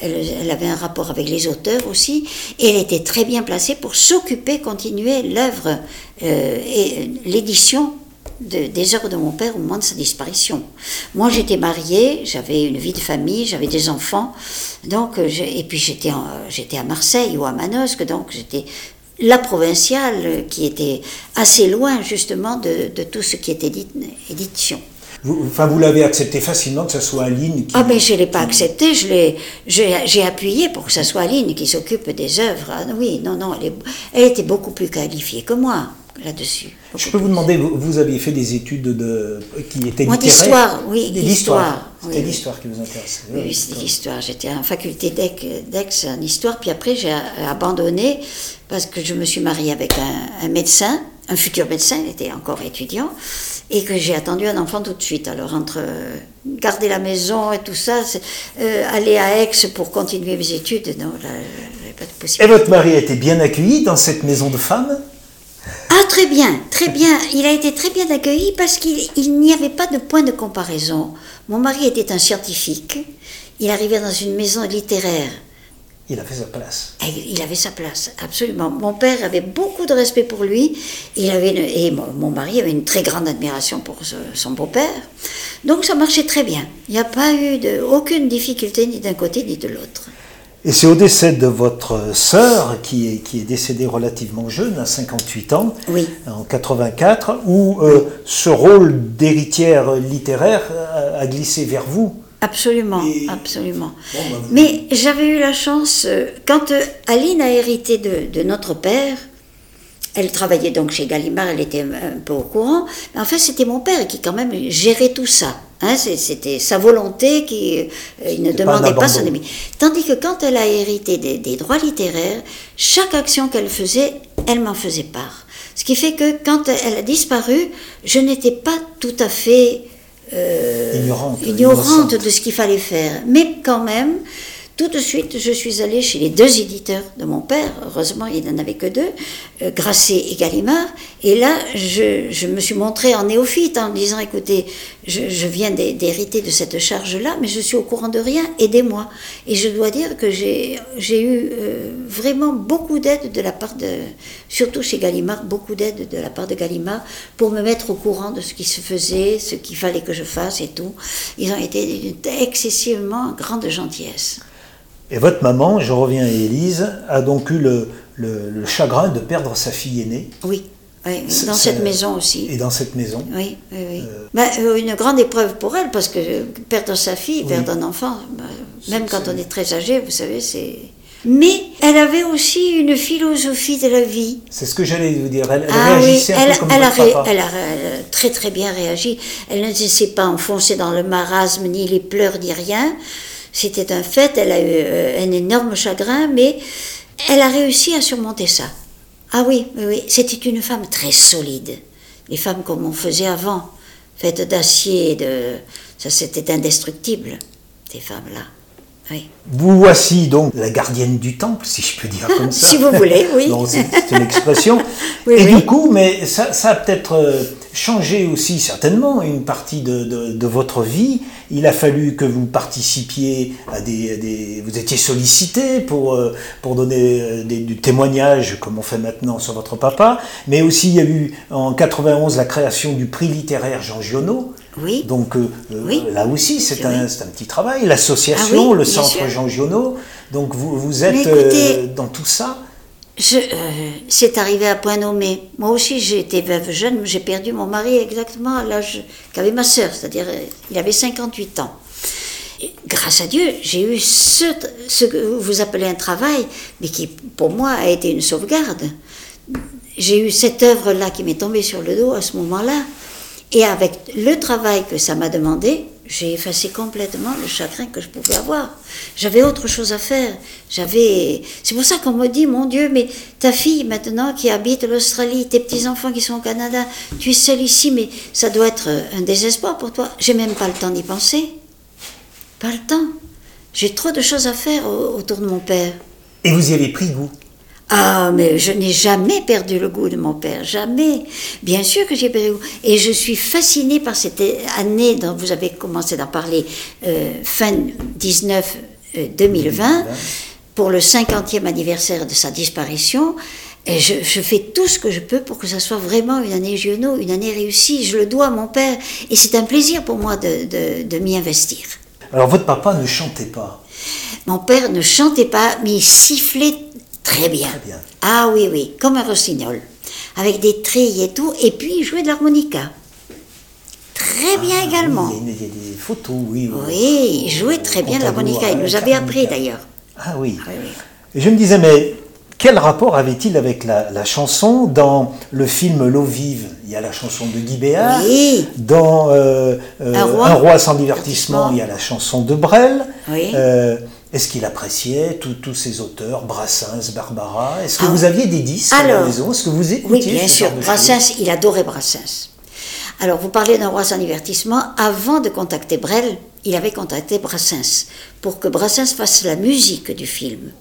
Elle, avait un rapport avec les auteurs aussi, et elle était très bien placée pour s'occuper, continuer l'œuvre euh, et l'édition des œuvres de mon père au moment de sa disparition. Moi, j'étais mariée, j'avais une vie de famille, j'avais des enfants, donc et puis j'étais j'étais à Marseille ou à Manosque, donc j'étais la provinciale qui était assez loin justement de, de tout ce qui était édition. Vous, enfin, vous l'avez accepté facilement que ce soit Aline qui. Ah, ben je ne l'ai pas accepté, je l'ai, j'ai appuyé pour que ce soit Aline qui s'occupe des œuvres. Ah, oui, non, non, elle, elle, était beaucoup plus qualifiée que moi là-dessus. Je peux vous demander, vous, vous, aviez fait des études de, qui étaient Moi, d'histoire, oui, l'histoire. C'était l'histoire qui vous intéressait. Oui, oui c'était l'histoire. J'étais en faculté d'Aix en histoire, puis après j'ai abandonné parce que je me suis mariée avec un, un médecin, un futur médecin, il était encore étudiant. et que j'ai attendu un enfant tout de suite. Alors entre euh, garder la maison et tout ça, euh, aller à Aix pour continuer mes études, non, là, pas de possibilité. Et votre mari a été bien accueilli dans cette maison de femmes ah, très bien, très bien. Il a été très bien accueilli parce qu'il n'y avait pas de point de comparaison. Mon mari était un scientifique. Il arrivait dans une maison littéraire. Il avait sa place. Il avait sa place, absolument. Mon père avait beaucoup de respect pour lui. Il avait et mon, mari avait une très grande admiration pour son beau-père. Donc ça marchait très bien. Il n'y a pas eu de, aucune difficulté ni d'un côté ni de l'autre. Et c'est au décès de votre sœur, qui est, qui est décédée relativement jeune, à 58 ans, en 84, où euh, ce rôle d'héritière littéraire a, glissé vers vous. Absolument, absolument. Bah, Mais j'avais eu la chance, euh, quand euh, Aline a hérité de, de, notre père, elle travaillait donc chez Gallimard, elle était un peu au courant, mais en fait c'était mon père qui quand même gérait tout ça. Hein, c'était sa volonté qui euh, ne demandait pas, son ami. Tandis que quand elle a hérité des, droits littéraires, chaque action qu'elle faisait, elle m'en faisait part. Ce qui fait que quand elle a disparu, je n'étais pas tout à fait euh, ignorante de ce qu'il fallait faire. Mais quand même, tout de suite, je suis allée chez les deux éditeurs de mon père, heureusement il n'en avait que deux, euh, Grasset et Gallimard, et là je, me suis montrée en néophyte en disant écoutez, je, viens d'hériter de cette charge-là, mais je suis au courant de rien, aidez-moi. Et je dois dire que j'ai eu euh, vraiment beaucoup d'aide de la part de, surtout chez Gallimard, beaucoup d'aide de la part de Gallimard pour me mettre au courant de ce qui se faisait, ce qu'il fallait que je fasse et tout. Ils ont été d'une excessivement grande gentillesse. Et votre maman, je reviens à Élise, a donc eu le, le, chagrin de perdre sa fille aînée. Oui. dans cette maison aussi. Et dans cette maison. Oui, oui, oui. Euh, bah, euh, une grande épreuve pour elle, parce que perdre sa fille, perdre un enfant, bah, même quand on est très âgé, vous savez, c'est... Mais elle avait aussi une philosophie de la vie. C'est ce que j'allais vous dire. Elle, ah réagissait un peu comme elle, a, elle a très très bien réagi. Elle ne s'est pas enfoncée dans le marasme, ni les pleurs, ni rien. C'était un fait, elle a eu euh, un énorme chagrin, mais elle a réussi à surmonter ça. Ah oui, oui, oui, c'était une femme très solide. Les femmes comme on faisait avant, faites d'acier, de... ça c'était indestructible, ces femmes-là. Oui. Vous voici donc la gardienne du temple, si je peux dire comme ça. si vous voulez, oui. c'est une expression. Et du coup, mais ça, ça a peut-être euh, changé aussi certainement une partie de, de, votre vie. Il a fallu que vous participiez à des... des vous étiez sollicité pour, euh, pour donner euh, des, du témoignage, comme on fait maintenant sur votre papa. Mais aussi, il y a eu en 91 la création du prix littéraire Jean Giono. Oui. Donc là aussi, c'est un, un, petit travail. L'association, ah le centre Jean Giono. Donc vous, vous êtes euh, dans tout ça euh, C'est arrivé à point nommé. Moi aussi, j'ai été veuve jeune, j'ai perdu mon mari exactement à l'âge qu'avait ma sœur, c'est-à-dire euh, il avait 58 ans. grâce à Dieu, j'ai eu ce, ce que vous appelez un travail, mais qui pour moi a été une sauvegarde. J'ai eu cette œuvre-là qui m'est tombée sur le dos à ce moment-là. Et avec le travail que ça m'a demandé, j'ai effacé complètement le chagrin que je pouvais avoir. J'avais autre chose à faire. J'avais. C'est pour ça qu'on me dit, mon Dieu, mais ta fille maintenant qui habite l'Australie, tes petits enfants qui sont au Canada, tu es seule ici, mais ça doit être un désespoir pour toi. J'ai même pas le temps d'y penser. Pas le temps. J'ai trop de choses à faire autour de mon père. Et vous y avez pris goût? Ah, mais je n'ai jamais perdu le goût de mon père, jamais. Bien sûr que j'ai perdu le goût. Et je suis fascinée par cette année dont vous avez commencé d'en parler, euh, fin 19 2020, euh, pour le 50e anniversaire de sa disparition. Et je, fais tout ce que je peux pour que ça soit vraiment une année Giono, une année réussie. Je le dois à mon père. Et c'est un plaisir pour moi de, de, de m'y investir. Alors, votre papa ne chantait pas? Mon père ne chantait pas, mais il sifflait Très bien. Ah oui, oui, comme un rossignol. Avec des trilles et tout, et puis il jouait de l'harmonica. Très bien ah également. il, y a, des photos, oui. Oui, il jouait très bien de l'harmonica. Il nous avait appris d'ailleurs. Ah oui. Et je me disais, mais quel rapport avait-il avec la, chanson Dans le film L'eau vive, il y a la chanson de Guy Béard. Oui. Dans euh, euh, un, roi. sans divertissement, il y a la chanson de Brel. Oui. Euh, est-ce qu'il appréciait tous ces auteurs, Brassens, Barbara? Est-ce que ah. vous aviez des disques à la maison? Est-ce que vous écoutiez Oui, bien sûr. Brassens, il adorait Brassens. Alors, vous parlez d'un roi sans divertissement. Avant de contacter Brel, il avait contacté Brassens pour que Brassens fasse la musique du film.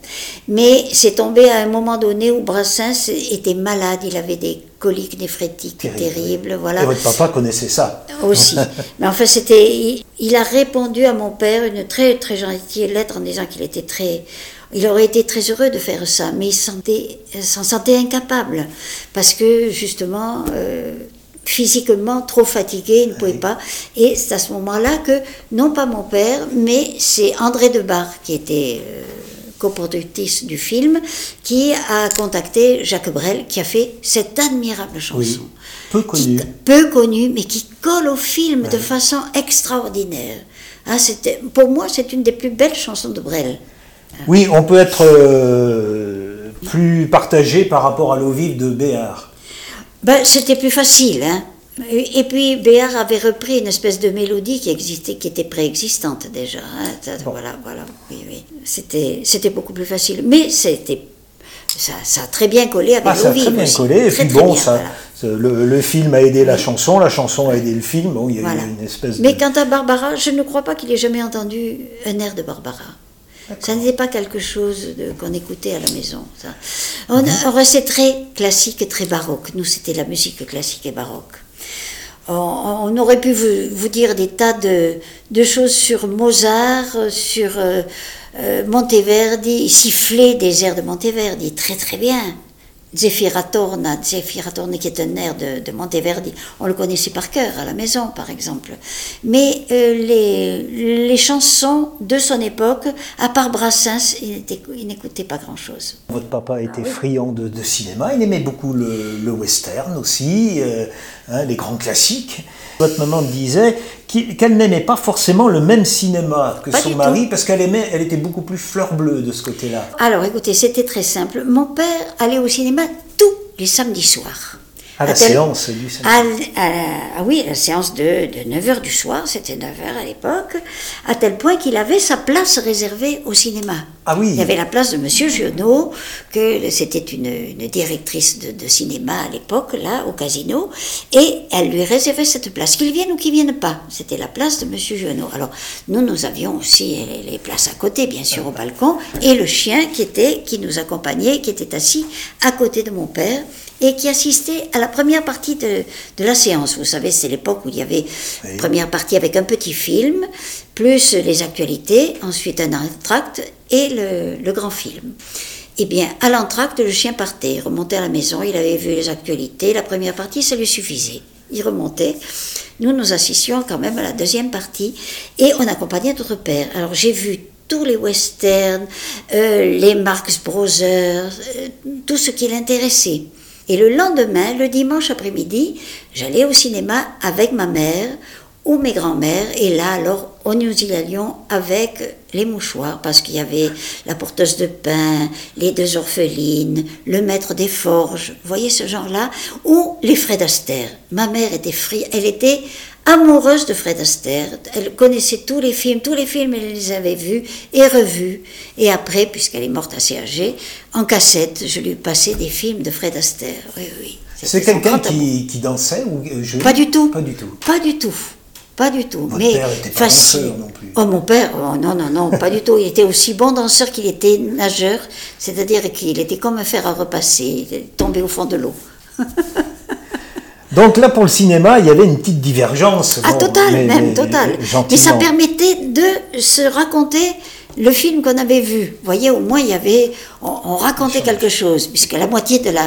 Mais c'est tombé à un moment donné où Brassens était malade, il avait des coliques néphrétiques terribles. voilà. Et votre papa connaissait ça Aussi. Mais enfin, c'était. Il, a répondu à mon père une très très gentille lettre en disant qu'il était très. Il aurait été très heureux de faire ça, mais il s'en sentait, incapable parce que justement. Euh, physiquement trop fatigué, il ne pouvait pas. Et c'est à ce moment-là que, non pas mon père, mais c'est André Debar, qui était euh, coproductrice du film, qui a contacté Jacques Brel, qui a fait cette admirable chanson. peu connue. Peu connue, mais qui colle au film de façon extraordinaire. Hein, pour moi, c'est une des plus belles chansons de Brel. Oui, on peut être euh, plus partagé par rapport à l'eau vive de Béard. Ben, c'était plus facile, hein. Et puis Béard avait repris une espèce de mélodie qui existait, qui était préexistante déjà. Hein. Voilà, voilà, oui, oui. C'était, c'était beaucoup plus facile. Mais c'était, ça, ça a très bien collé avec ah, Ça a très bien collé. Et puis bon, ça, le, film a aidé la chanson, la chanson a aidé le film. Bon, il y a eu une espèce. Mais quant à Barbara, je ne crois pas qu'il ait jamais entendu un air de Barbara. Ça n'était pas quelque chose qu'on écoutait à la maison. Ça. On, on restait très classique et très baroque. Nous, c'était la musique classique et baroque. On, aurait pu vous, dire des tas de, choses sur Mozart, sur euh, euh, Monteverdi, siffler des airs de Monteverdi, très très bien. Zeffiratorna, Zeffiratorna qui est un air de, Monteverdi, on le connaissait par cœur à la maison par exemple. Mais euh, les, les, chansons de son époque, à part Brassens, il n'écoutait pas grand-chose. Votre papa était friand de, cinéma, il aimait beaucoup le, western aussi, euh, hein, les grands classiques. Votre maman disait qu'elle n'aimait pas forcément le même cinéma que son mari parce qu'elle aimait, elle était beaucoup plus fleur bleue de ce côté-là. Alors écoutez, c'était très simple. Mon père allait au cinéma tous les samedis soirs. À la séance du samedi. ah oui, la séance de, de 9h du soir, c'était 9h à l'époque, à tel point qu'il avait sa place réservée au cinéma. Ah oui. Il y avait la place de Monsieur Giono, que c'était une, une, directrice de, de cinéma à l'époque, là, au casino, et elle lui réservait cette place, qu'il vienne ou qu'il vienne pas. C'était la place de Monsieur Giono. Alors, nous, nous avions aussi les, places à côté, bien sûr, au balcon, et le chien qui était, qui nous accompagnait, qui était assis à côté de mon père, et qui assistait à la première partie de, de la séance. Vous savez, c'est l'époque où il y avait une première partie avec un petit film, plus les actualités, ensuite un entracte et le, le grand film. Eh bien, à l'entracte, le chien partait, il remontait à la maison, il avait vu les actualités, la première partie, ça lui suffisait. Il remontait. Nous, nous assistions quand même à la deuxième partie et on accompagnait notre père. Alors, j'ai vu tous les westerns, euh, les Marx Brothers, euh, tout ce qui l'intéressait. Et le lendemain, le dimanche après-midi, j'allais au cinéma avec ma mère ou mes grands-mères. Et là, alors, on nous y allions avec les mouchoirs, parce qu'il y avait la porteuse de pain, les deux orphelines, le maître des forges, vous voyez ce genre-là, ou les Fred Astaire. Ma mère était frie, elle était amoureuse de Fred Astaire. Elle connaissait tous les films, tous les films, elle les avait vus et revus. Et après, puisqu'elle est morte assez âgée, en cassette, je lui passais des films de Fred Astaire. Oui, oui. C'est quelqu'un qui, qui, dansait ou euh, Pas du tout. Pas du tout. Pas du tout. Pas du tout. Votre mais père était pas danseur non plus. Oh, mon père, oh, non, non, non, pas du tout. Il était aussi bon danseur qu'il était nageur, c'est-à-dire qu'il était comme un fer à repasser, il tombé au fond de l'eau. Donc là, pour le cinéma, il y avait une petite divergence. Ah, total, même, total. Mais ça permettait de se raconter le film qu'on avait vu. Vous voyez, au moins, il y avait, on, racontait quelque chose, puisque la moitié de la,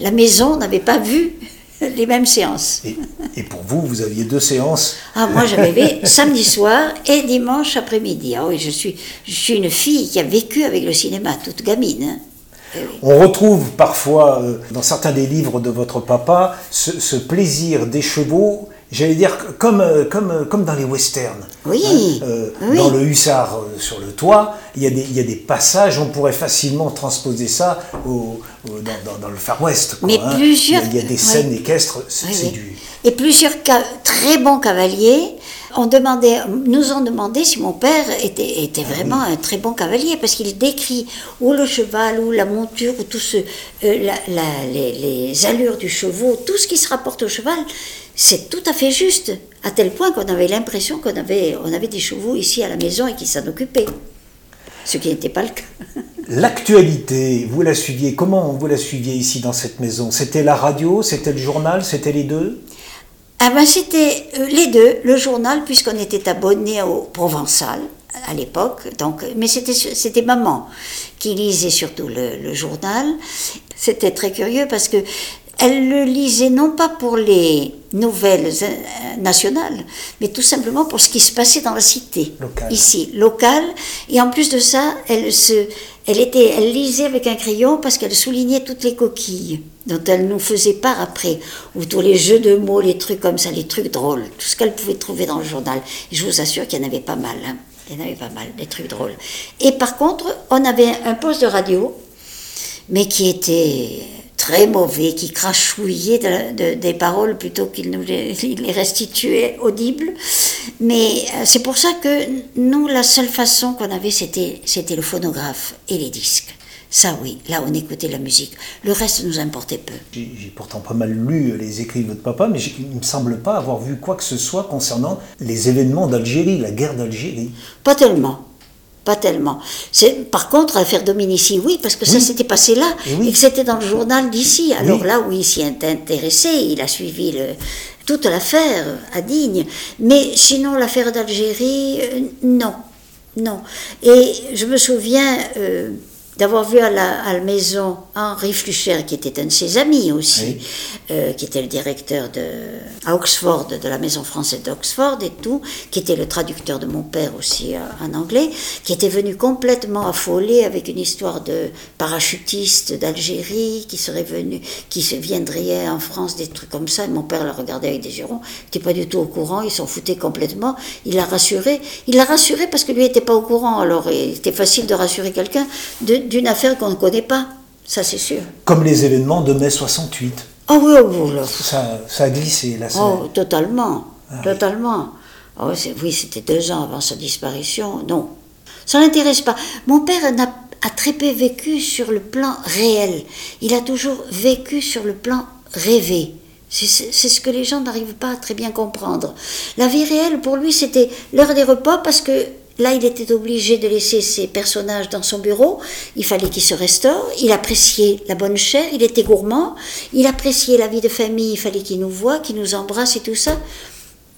la maison n'avait pas vu les mêmes séances. Et, pour vous, vous aviez deux séances Ah, moi j'avais samedi soir et dimanche après-midi. Ah oui, je suis, je suis une fille qui a vécu avec le cinéma, toute gamine. Hein. On retrouve parfois euh, dans certains des livres de votre papa ce plaisir des chevaux j'allais dire comme, euh, comme, euh, comme dans les westerns. Oui. Hein, dans le hussard sur le toit, il y, a des, il y a des passages, on pourrait facilement transposer ça au, dans, dans, le Far West. Mais hein. plusieurs. Il y, a, des scènes équestres, c'est du. Et plusieurs très bons cavaliers on demandait, nous ont demandé si mon père était, vraiment un très bon cavalier, parce qu'il décrit ou le cheval, ou la monture, ou la, les, allures du cheval, tout ce qui se rapporte au cheval c'est tout à fait juste, à tel point qu'on avait l'impression qu'on avait, avait des chevaux ici à la maison et qu'ils s'en occupaient, ce qui n'était pas le cas. L'actualité, vous la suiviez, comment vous la suiviez ici dans cette maison? C'était la radio, c'était le journal, c'était les deux? Ah ben c'était euh, les deux, le journal, puisqu'on était abonné au Provençal à l'époque, donc, mais c'était, c'était maman qui lisait surtout le, le journal. C'était très curieux parce que elle le lisait non pas pour les nouvelles euh, nationales, mais tout simplement pour ce qui se passait dans la cité, ici, locale. Et en plus de ça, elle, se, elle, était, elle lisait avec un crayon parce qu'elle soulignait toutes les coquilles dont elle nous faisait part après, ou tous les jeux de mots, les trucs comme ça, les trucs drôles, tout ce qu'elle pouvait trouver dans le journal. Je vous assure qu'il y en avait pas mal. Hein. Il y en avait pas mal, des trucs drôles. Et par contre, on avait un poste de radio, mais qui était très mauvais, qui crachouillait des paroles plutôt qu'il nous les, les, restituait audibles. Mais euh, c'est pour ça que nous, la seule façon qu'on avait, c'était, c'était le phonographe et les disques. Ça oui, là on écoutait la musique. Le reste nous importait peu. J'ai pourtant pas mal lu les écrits de votre papa, mais il ne me semble pas avoir vu quoi que ce soit concernant les événements d'Algérie, la guerre d'Algérie. Pas tellement pas tellement. Par contre, l'affaire Dominici, oui, parce que ça s'était passé là, et, que c'était dans le journal d'ici. Alors là, oui, il s'y est intéressé, il a suivi le, toute l'affaire à Digne. Mais sinon, l'affaire d'Algérie, euh, non. Non. Et je me souviens. Euh, d'avoir vu à la, maison Henri Flucher, qui était un de ses amis aussi, euh, qui était le directeur de, à Oxford, de la maison française d'Oxford et tout, qui était le traducteur de mon père aussi euh, en anglais, qui était venu complètement affolé avec une histoire de parachutiste d'Algérie qui serait venu, qui se viendrait en France, des trucs comme ça. Et mon père le regardait avec des jurons, il n'était pas du tout au courant, il s'en foutait complètement. Il l'a rassuré. Il l'a rassuré parce que lui n'était pas au courant. Alors il était facile de rassurer quelqu'un de, d'une affaire qu'on ne connaît pas, ça c'est sûr. Comme les événements de mai 68. Ah oui, oh, là. Ça, ça, a glissé, là. Oh, totalement, ah totalement. Oh, oui, c'était deux ans avant sa disparition. Non, ça n'intéresse pas. Mon père a, a très peu vécu sur le plan réel. Il a toujours vécu sur le plan rêvé. C'est ce que les gens n'arrivent pas à très bien comprendre. La vie réelle, pour lui, c'était l'heure des repas parce que Là, il était obligé de laisser ses personnages dans son bureau. Il fallait qu'il se restaure. Il appréciait la bonne chair. Il était gourmand. Il appréciait la vie de famille. Il fallait qu'il nous voie, qu'il nous embrasse et tout ça.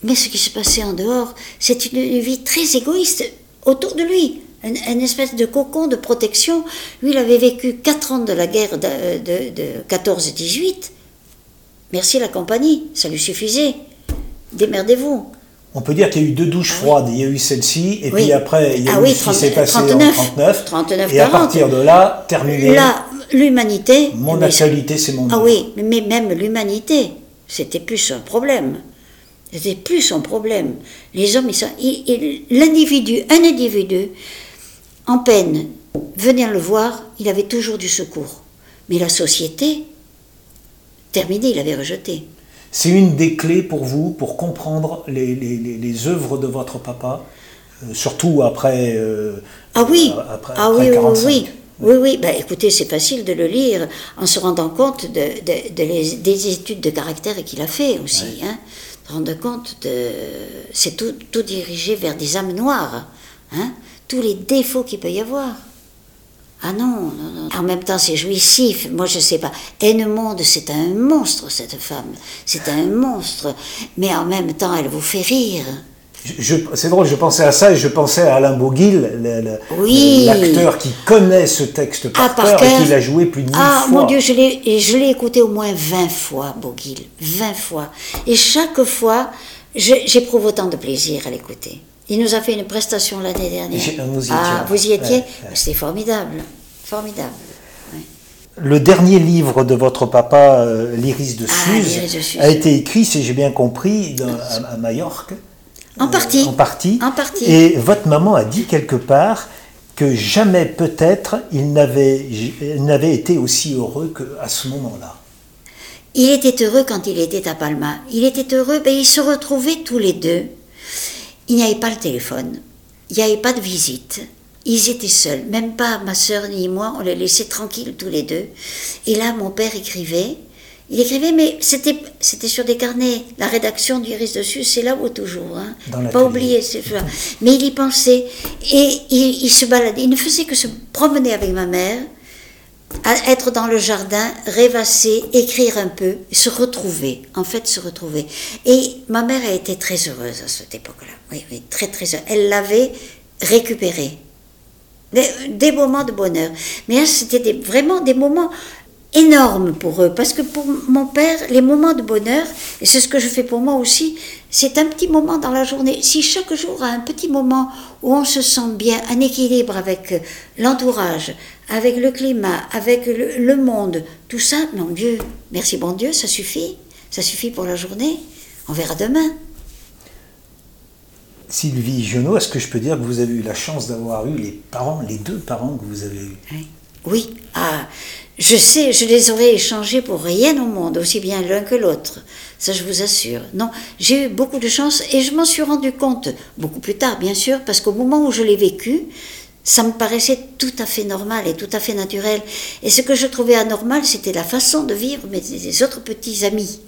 Mais ce qui se passait en dehors, c'est une, vie très égoïste autour de lui. Une, espèce de cocon de protection. Lui, il avait vécu quatre ans de la guerre de, de 14-18. Merci la compagnie, ça lui suffisait. Démerdez-vous. On peut dire qu'il y a eu deux douches ah froides. Il y a eu celle-ci, et puis après, il y a ah eu ce qui s'est passé en 39. 39 et à partir de là, terminé. Là, l'humanité. Mon actualité, c'est mon. Ah oui, mais même l'humanité, c'était plus un problème. C'était plus son problème. Les hommes, l'individu, un individu, en peine, venir le voir, il avait toujours du secours. Mais la société, terminé, il avait rejeté. C'est une des clés pour vous pour comprendre les, les, les œuvres de votre papa, euh, surtout après. Euh, ah oui, après, ah oui, oui, oui, oui, ben, écoutez, c'est facile de le lire en se rendant compte de, de, des études de caractère qu'il a fait aussi. Hein, rendre compte de. C'est tout, tout dirigé vers des âmes noires, hein, tous les défauts qu'il peut y avoir. Ah non, non, non. En même temps, c'est jouissif. Moi, je sais pas. Monde, c'est un monstre, cette femme. C'est un monstre. Mais en même temps, elle vous fait rire. C'est drôle, je pensais à ça et je pensais à Alain Boguil, l'acteur qui connaît ce texte par, ah, cœur et qui l'a joué plus de mille ah, fois. Ah mon Dieu, je l'ai écouté au moins 20 fois, Boguil. 20 fois. Et chaque fois, j'éprouve autant de plaisir à l'écouter. Il nous a fait une prestation l'année dernière. Vous y ah, vous y étiez C'était formidable. Formidable. Le dernier livre de votre papa, euh, L'Iris de, ah, a été écrit, si j'ai bien compris, à, Majorque. En partie. en partie. En partie. Et votre maman a dit quelque part que jamais peut-être il n'avait été aussi heureux qu'à ce moment-là. Il était heureux quand il était à Palma. Il était heureux, ben, ils se retrouvaient tous les deux. Il n'y avait pas le téléphone, il n'y avait pas de visite. Ils étaient seuls, même pas ma soeur ni moi, on les laissait tranquilles tous les deux. Et là, mon père écrivait, Il écrivait, mais c'était, c'était sur des carnets. La rédaction du Iris dessus, c'est là-haut toujours. Hein. Pas oublier, c'est ça. Mais il y pensait. Et il, il, se baladait. Il ne faisait que se promener avec ma mère, être dans le jardin, rêvasser, écrire un peu, se retrouver. En fait, se retrouver. Et ma mère a été très heureuse à cette époque-là. Oui, très, très heureuse. Elle l'avait récupéré. Des, des, moments de bonheur. Mais c'était vraiment des moments énorme pour eux. Parce que pour mon père, les moments de bonheur, et c'est ce que je fais pour moi aussi, c'est un petit moment dans la journée. Si chaque jour a un petit moment où on se sent bien, un équilibre avec euh, l'entourage, avec le climat, avec le, monde, tout ça, mon Dieu, merci bon Dieu, ça suffit. Ça suffit pour la journée. On verra demain. Sylvie Genot, est-ce que je peux dire que vous avez eu la chance d'avoir eu les parents, les deux parents que vous avez eus Oui. Oui, ah, je sais, je les aurais échangés pour rien au monde, aussi bien l'un que l'autre. Ça, je vous assure. Non, j'ai eu beaucoup de chance et je m'en suis rendu compte beaucoup plus tard, bien sûr, parce qu'au moment où je l'ai vécu, ça me paraissait tout à fait normal et tout à fait naturel. Et ce que je trouvais anormal, c'était la façon de vivre mes autres petits amis.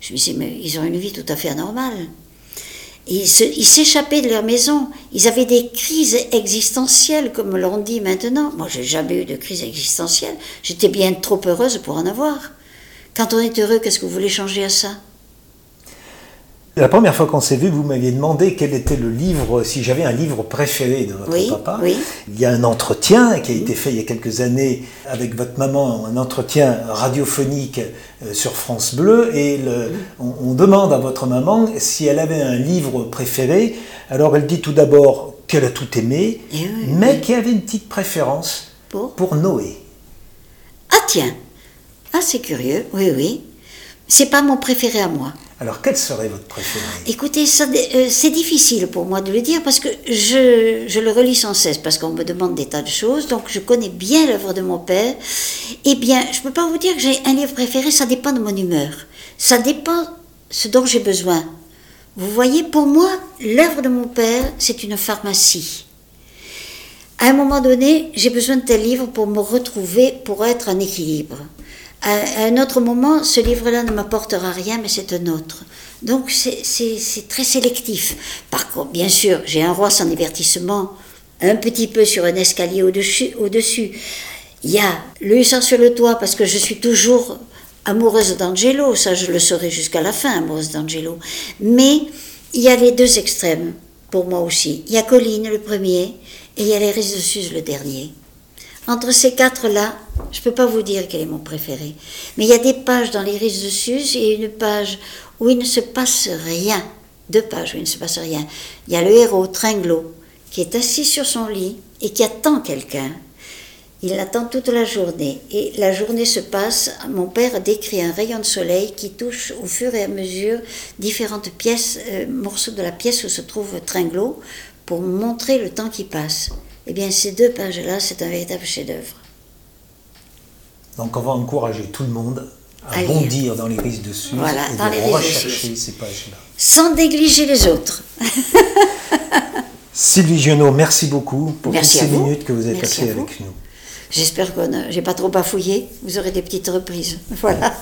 Je me disais, mais ils ont une vie tout à fait anormale. Ils s'échappaient de leur maison. Ils avaient des crises existentielles, comme l'on dit maintenant. Moi, j'ai jamais eu de crise existentielle. J'étais bien trop heureuse pour en avoir. Quand on est heureux, qu'est-ce que vous voulez changer à ça? La première fois qu'on s'est vu, vous m'aviez demandé quel était le livre, si j'avais un livre préféré de votre papa. Oui. Il y a un entretien qui a été fait il y a quelques années avec votre maman, un entretien radiophonique euh, sur France Bleu, et le, on, demande à votre maman si elle avait un livre préféré. Alors elle dit tout d'abord qu'elle a tout aimé, eh mais qu'elle avait une petite préférence pour, pour Noé. Ah tiens, ah c'est curieux, oui oui. C'est pas mon préféré à moi. Alors, quel serait votre préféré? Écoutez, euh, c'est difficile pour moi de le dire parce que je, je le relis sans cesse, parce qu'on me demande des tas de choses, donc je connais bien l'œuvre de mon père. Eh bien, je ne peux pas vous dire que j'ai un livre préféré, ça dépend de mon humeur. Ça dépend ce dont j'ai besoin. Vous voyez, pour moi, l'œuvre de mon père, c'est une pharmacie. À un moment donné, j'ai besoin de tel livre pour me retrouver, pour être en équilibre. À un autre moment, ce livre-là ne m'apportera rien, mais c'est un autre. Donc c'est très sélectif. Par contre, bien sûr, j'ai un roi sans divertissement, un petit peu sur un escalier au-dessus. Au -dessus. Il y a le hussard sur le toit, parce que je suis toujours amoureuse d'Angelo, ça je le saurai jusqu'à la fin, amoureuse d'Angelo. Mais il y a les deux extrêmes, pour moi aussi. Il y a Colline, le premier, et il y a les de Suse, le dernier. Entre ces quatre-là, je ne peux pas vous dire quel est mon préféré. Mais il y a des pages dans les de Suse et une page où il ne se passe rien. Deux pages où il ne se passe rien. Il y a le héros, Tringlo, qui est assis sur son lit et qui attend quelqu'un. Il l'attend toute la journée. Et la journée se passe. Mon père décrit un rayon de soleil qui touche au fur et à mesure différentes pièces, euh, morceaux de la pièce où se trouve Tringlo, pour montrer le temps qui passe. Eh bien, ces deux pages-là, c'est un véritable chef-d'œuvre. Donc, on va encourager tout le monde à bondir dans les risques dessus voilà, et dans de les rechercher ces pages-là. Sans négliger les autres. Sylvie Giono, merci beaucoup pour toutes ces minutes que vous avez passées avec nous. J'espère que j'ai pas trop bafouillé. Vous aurez des petites reprises. Voilà.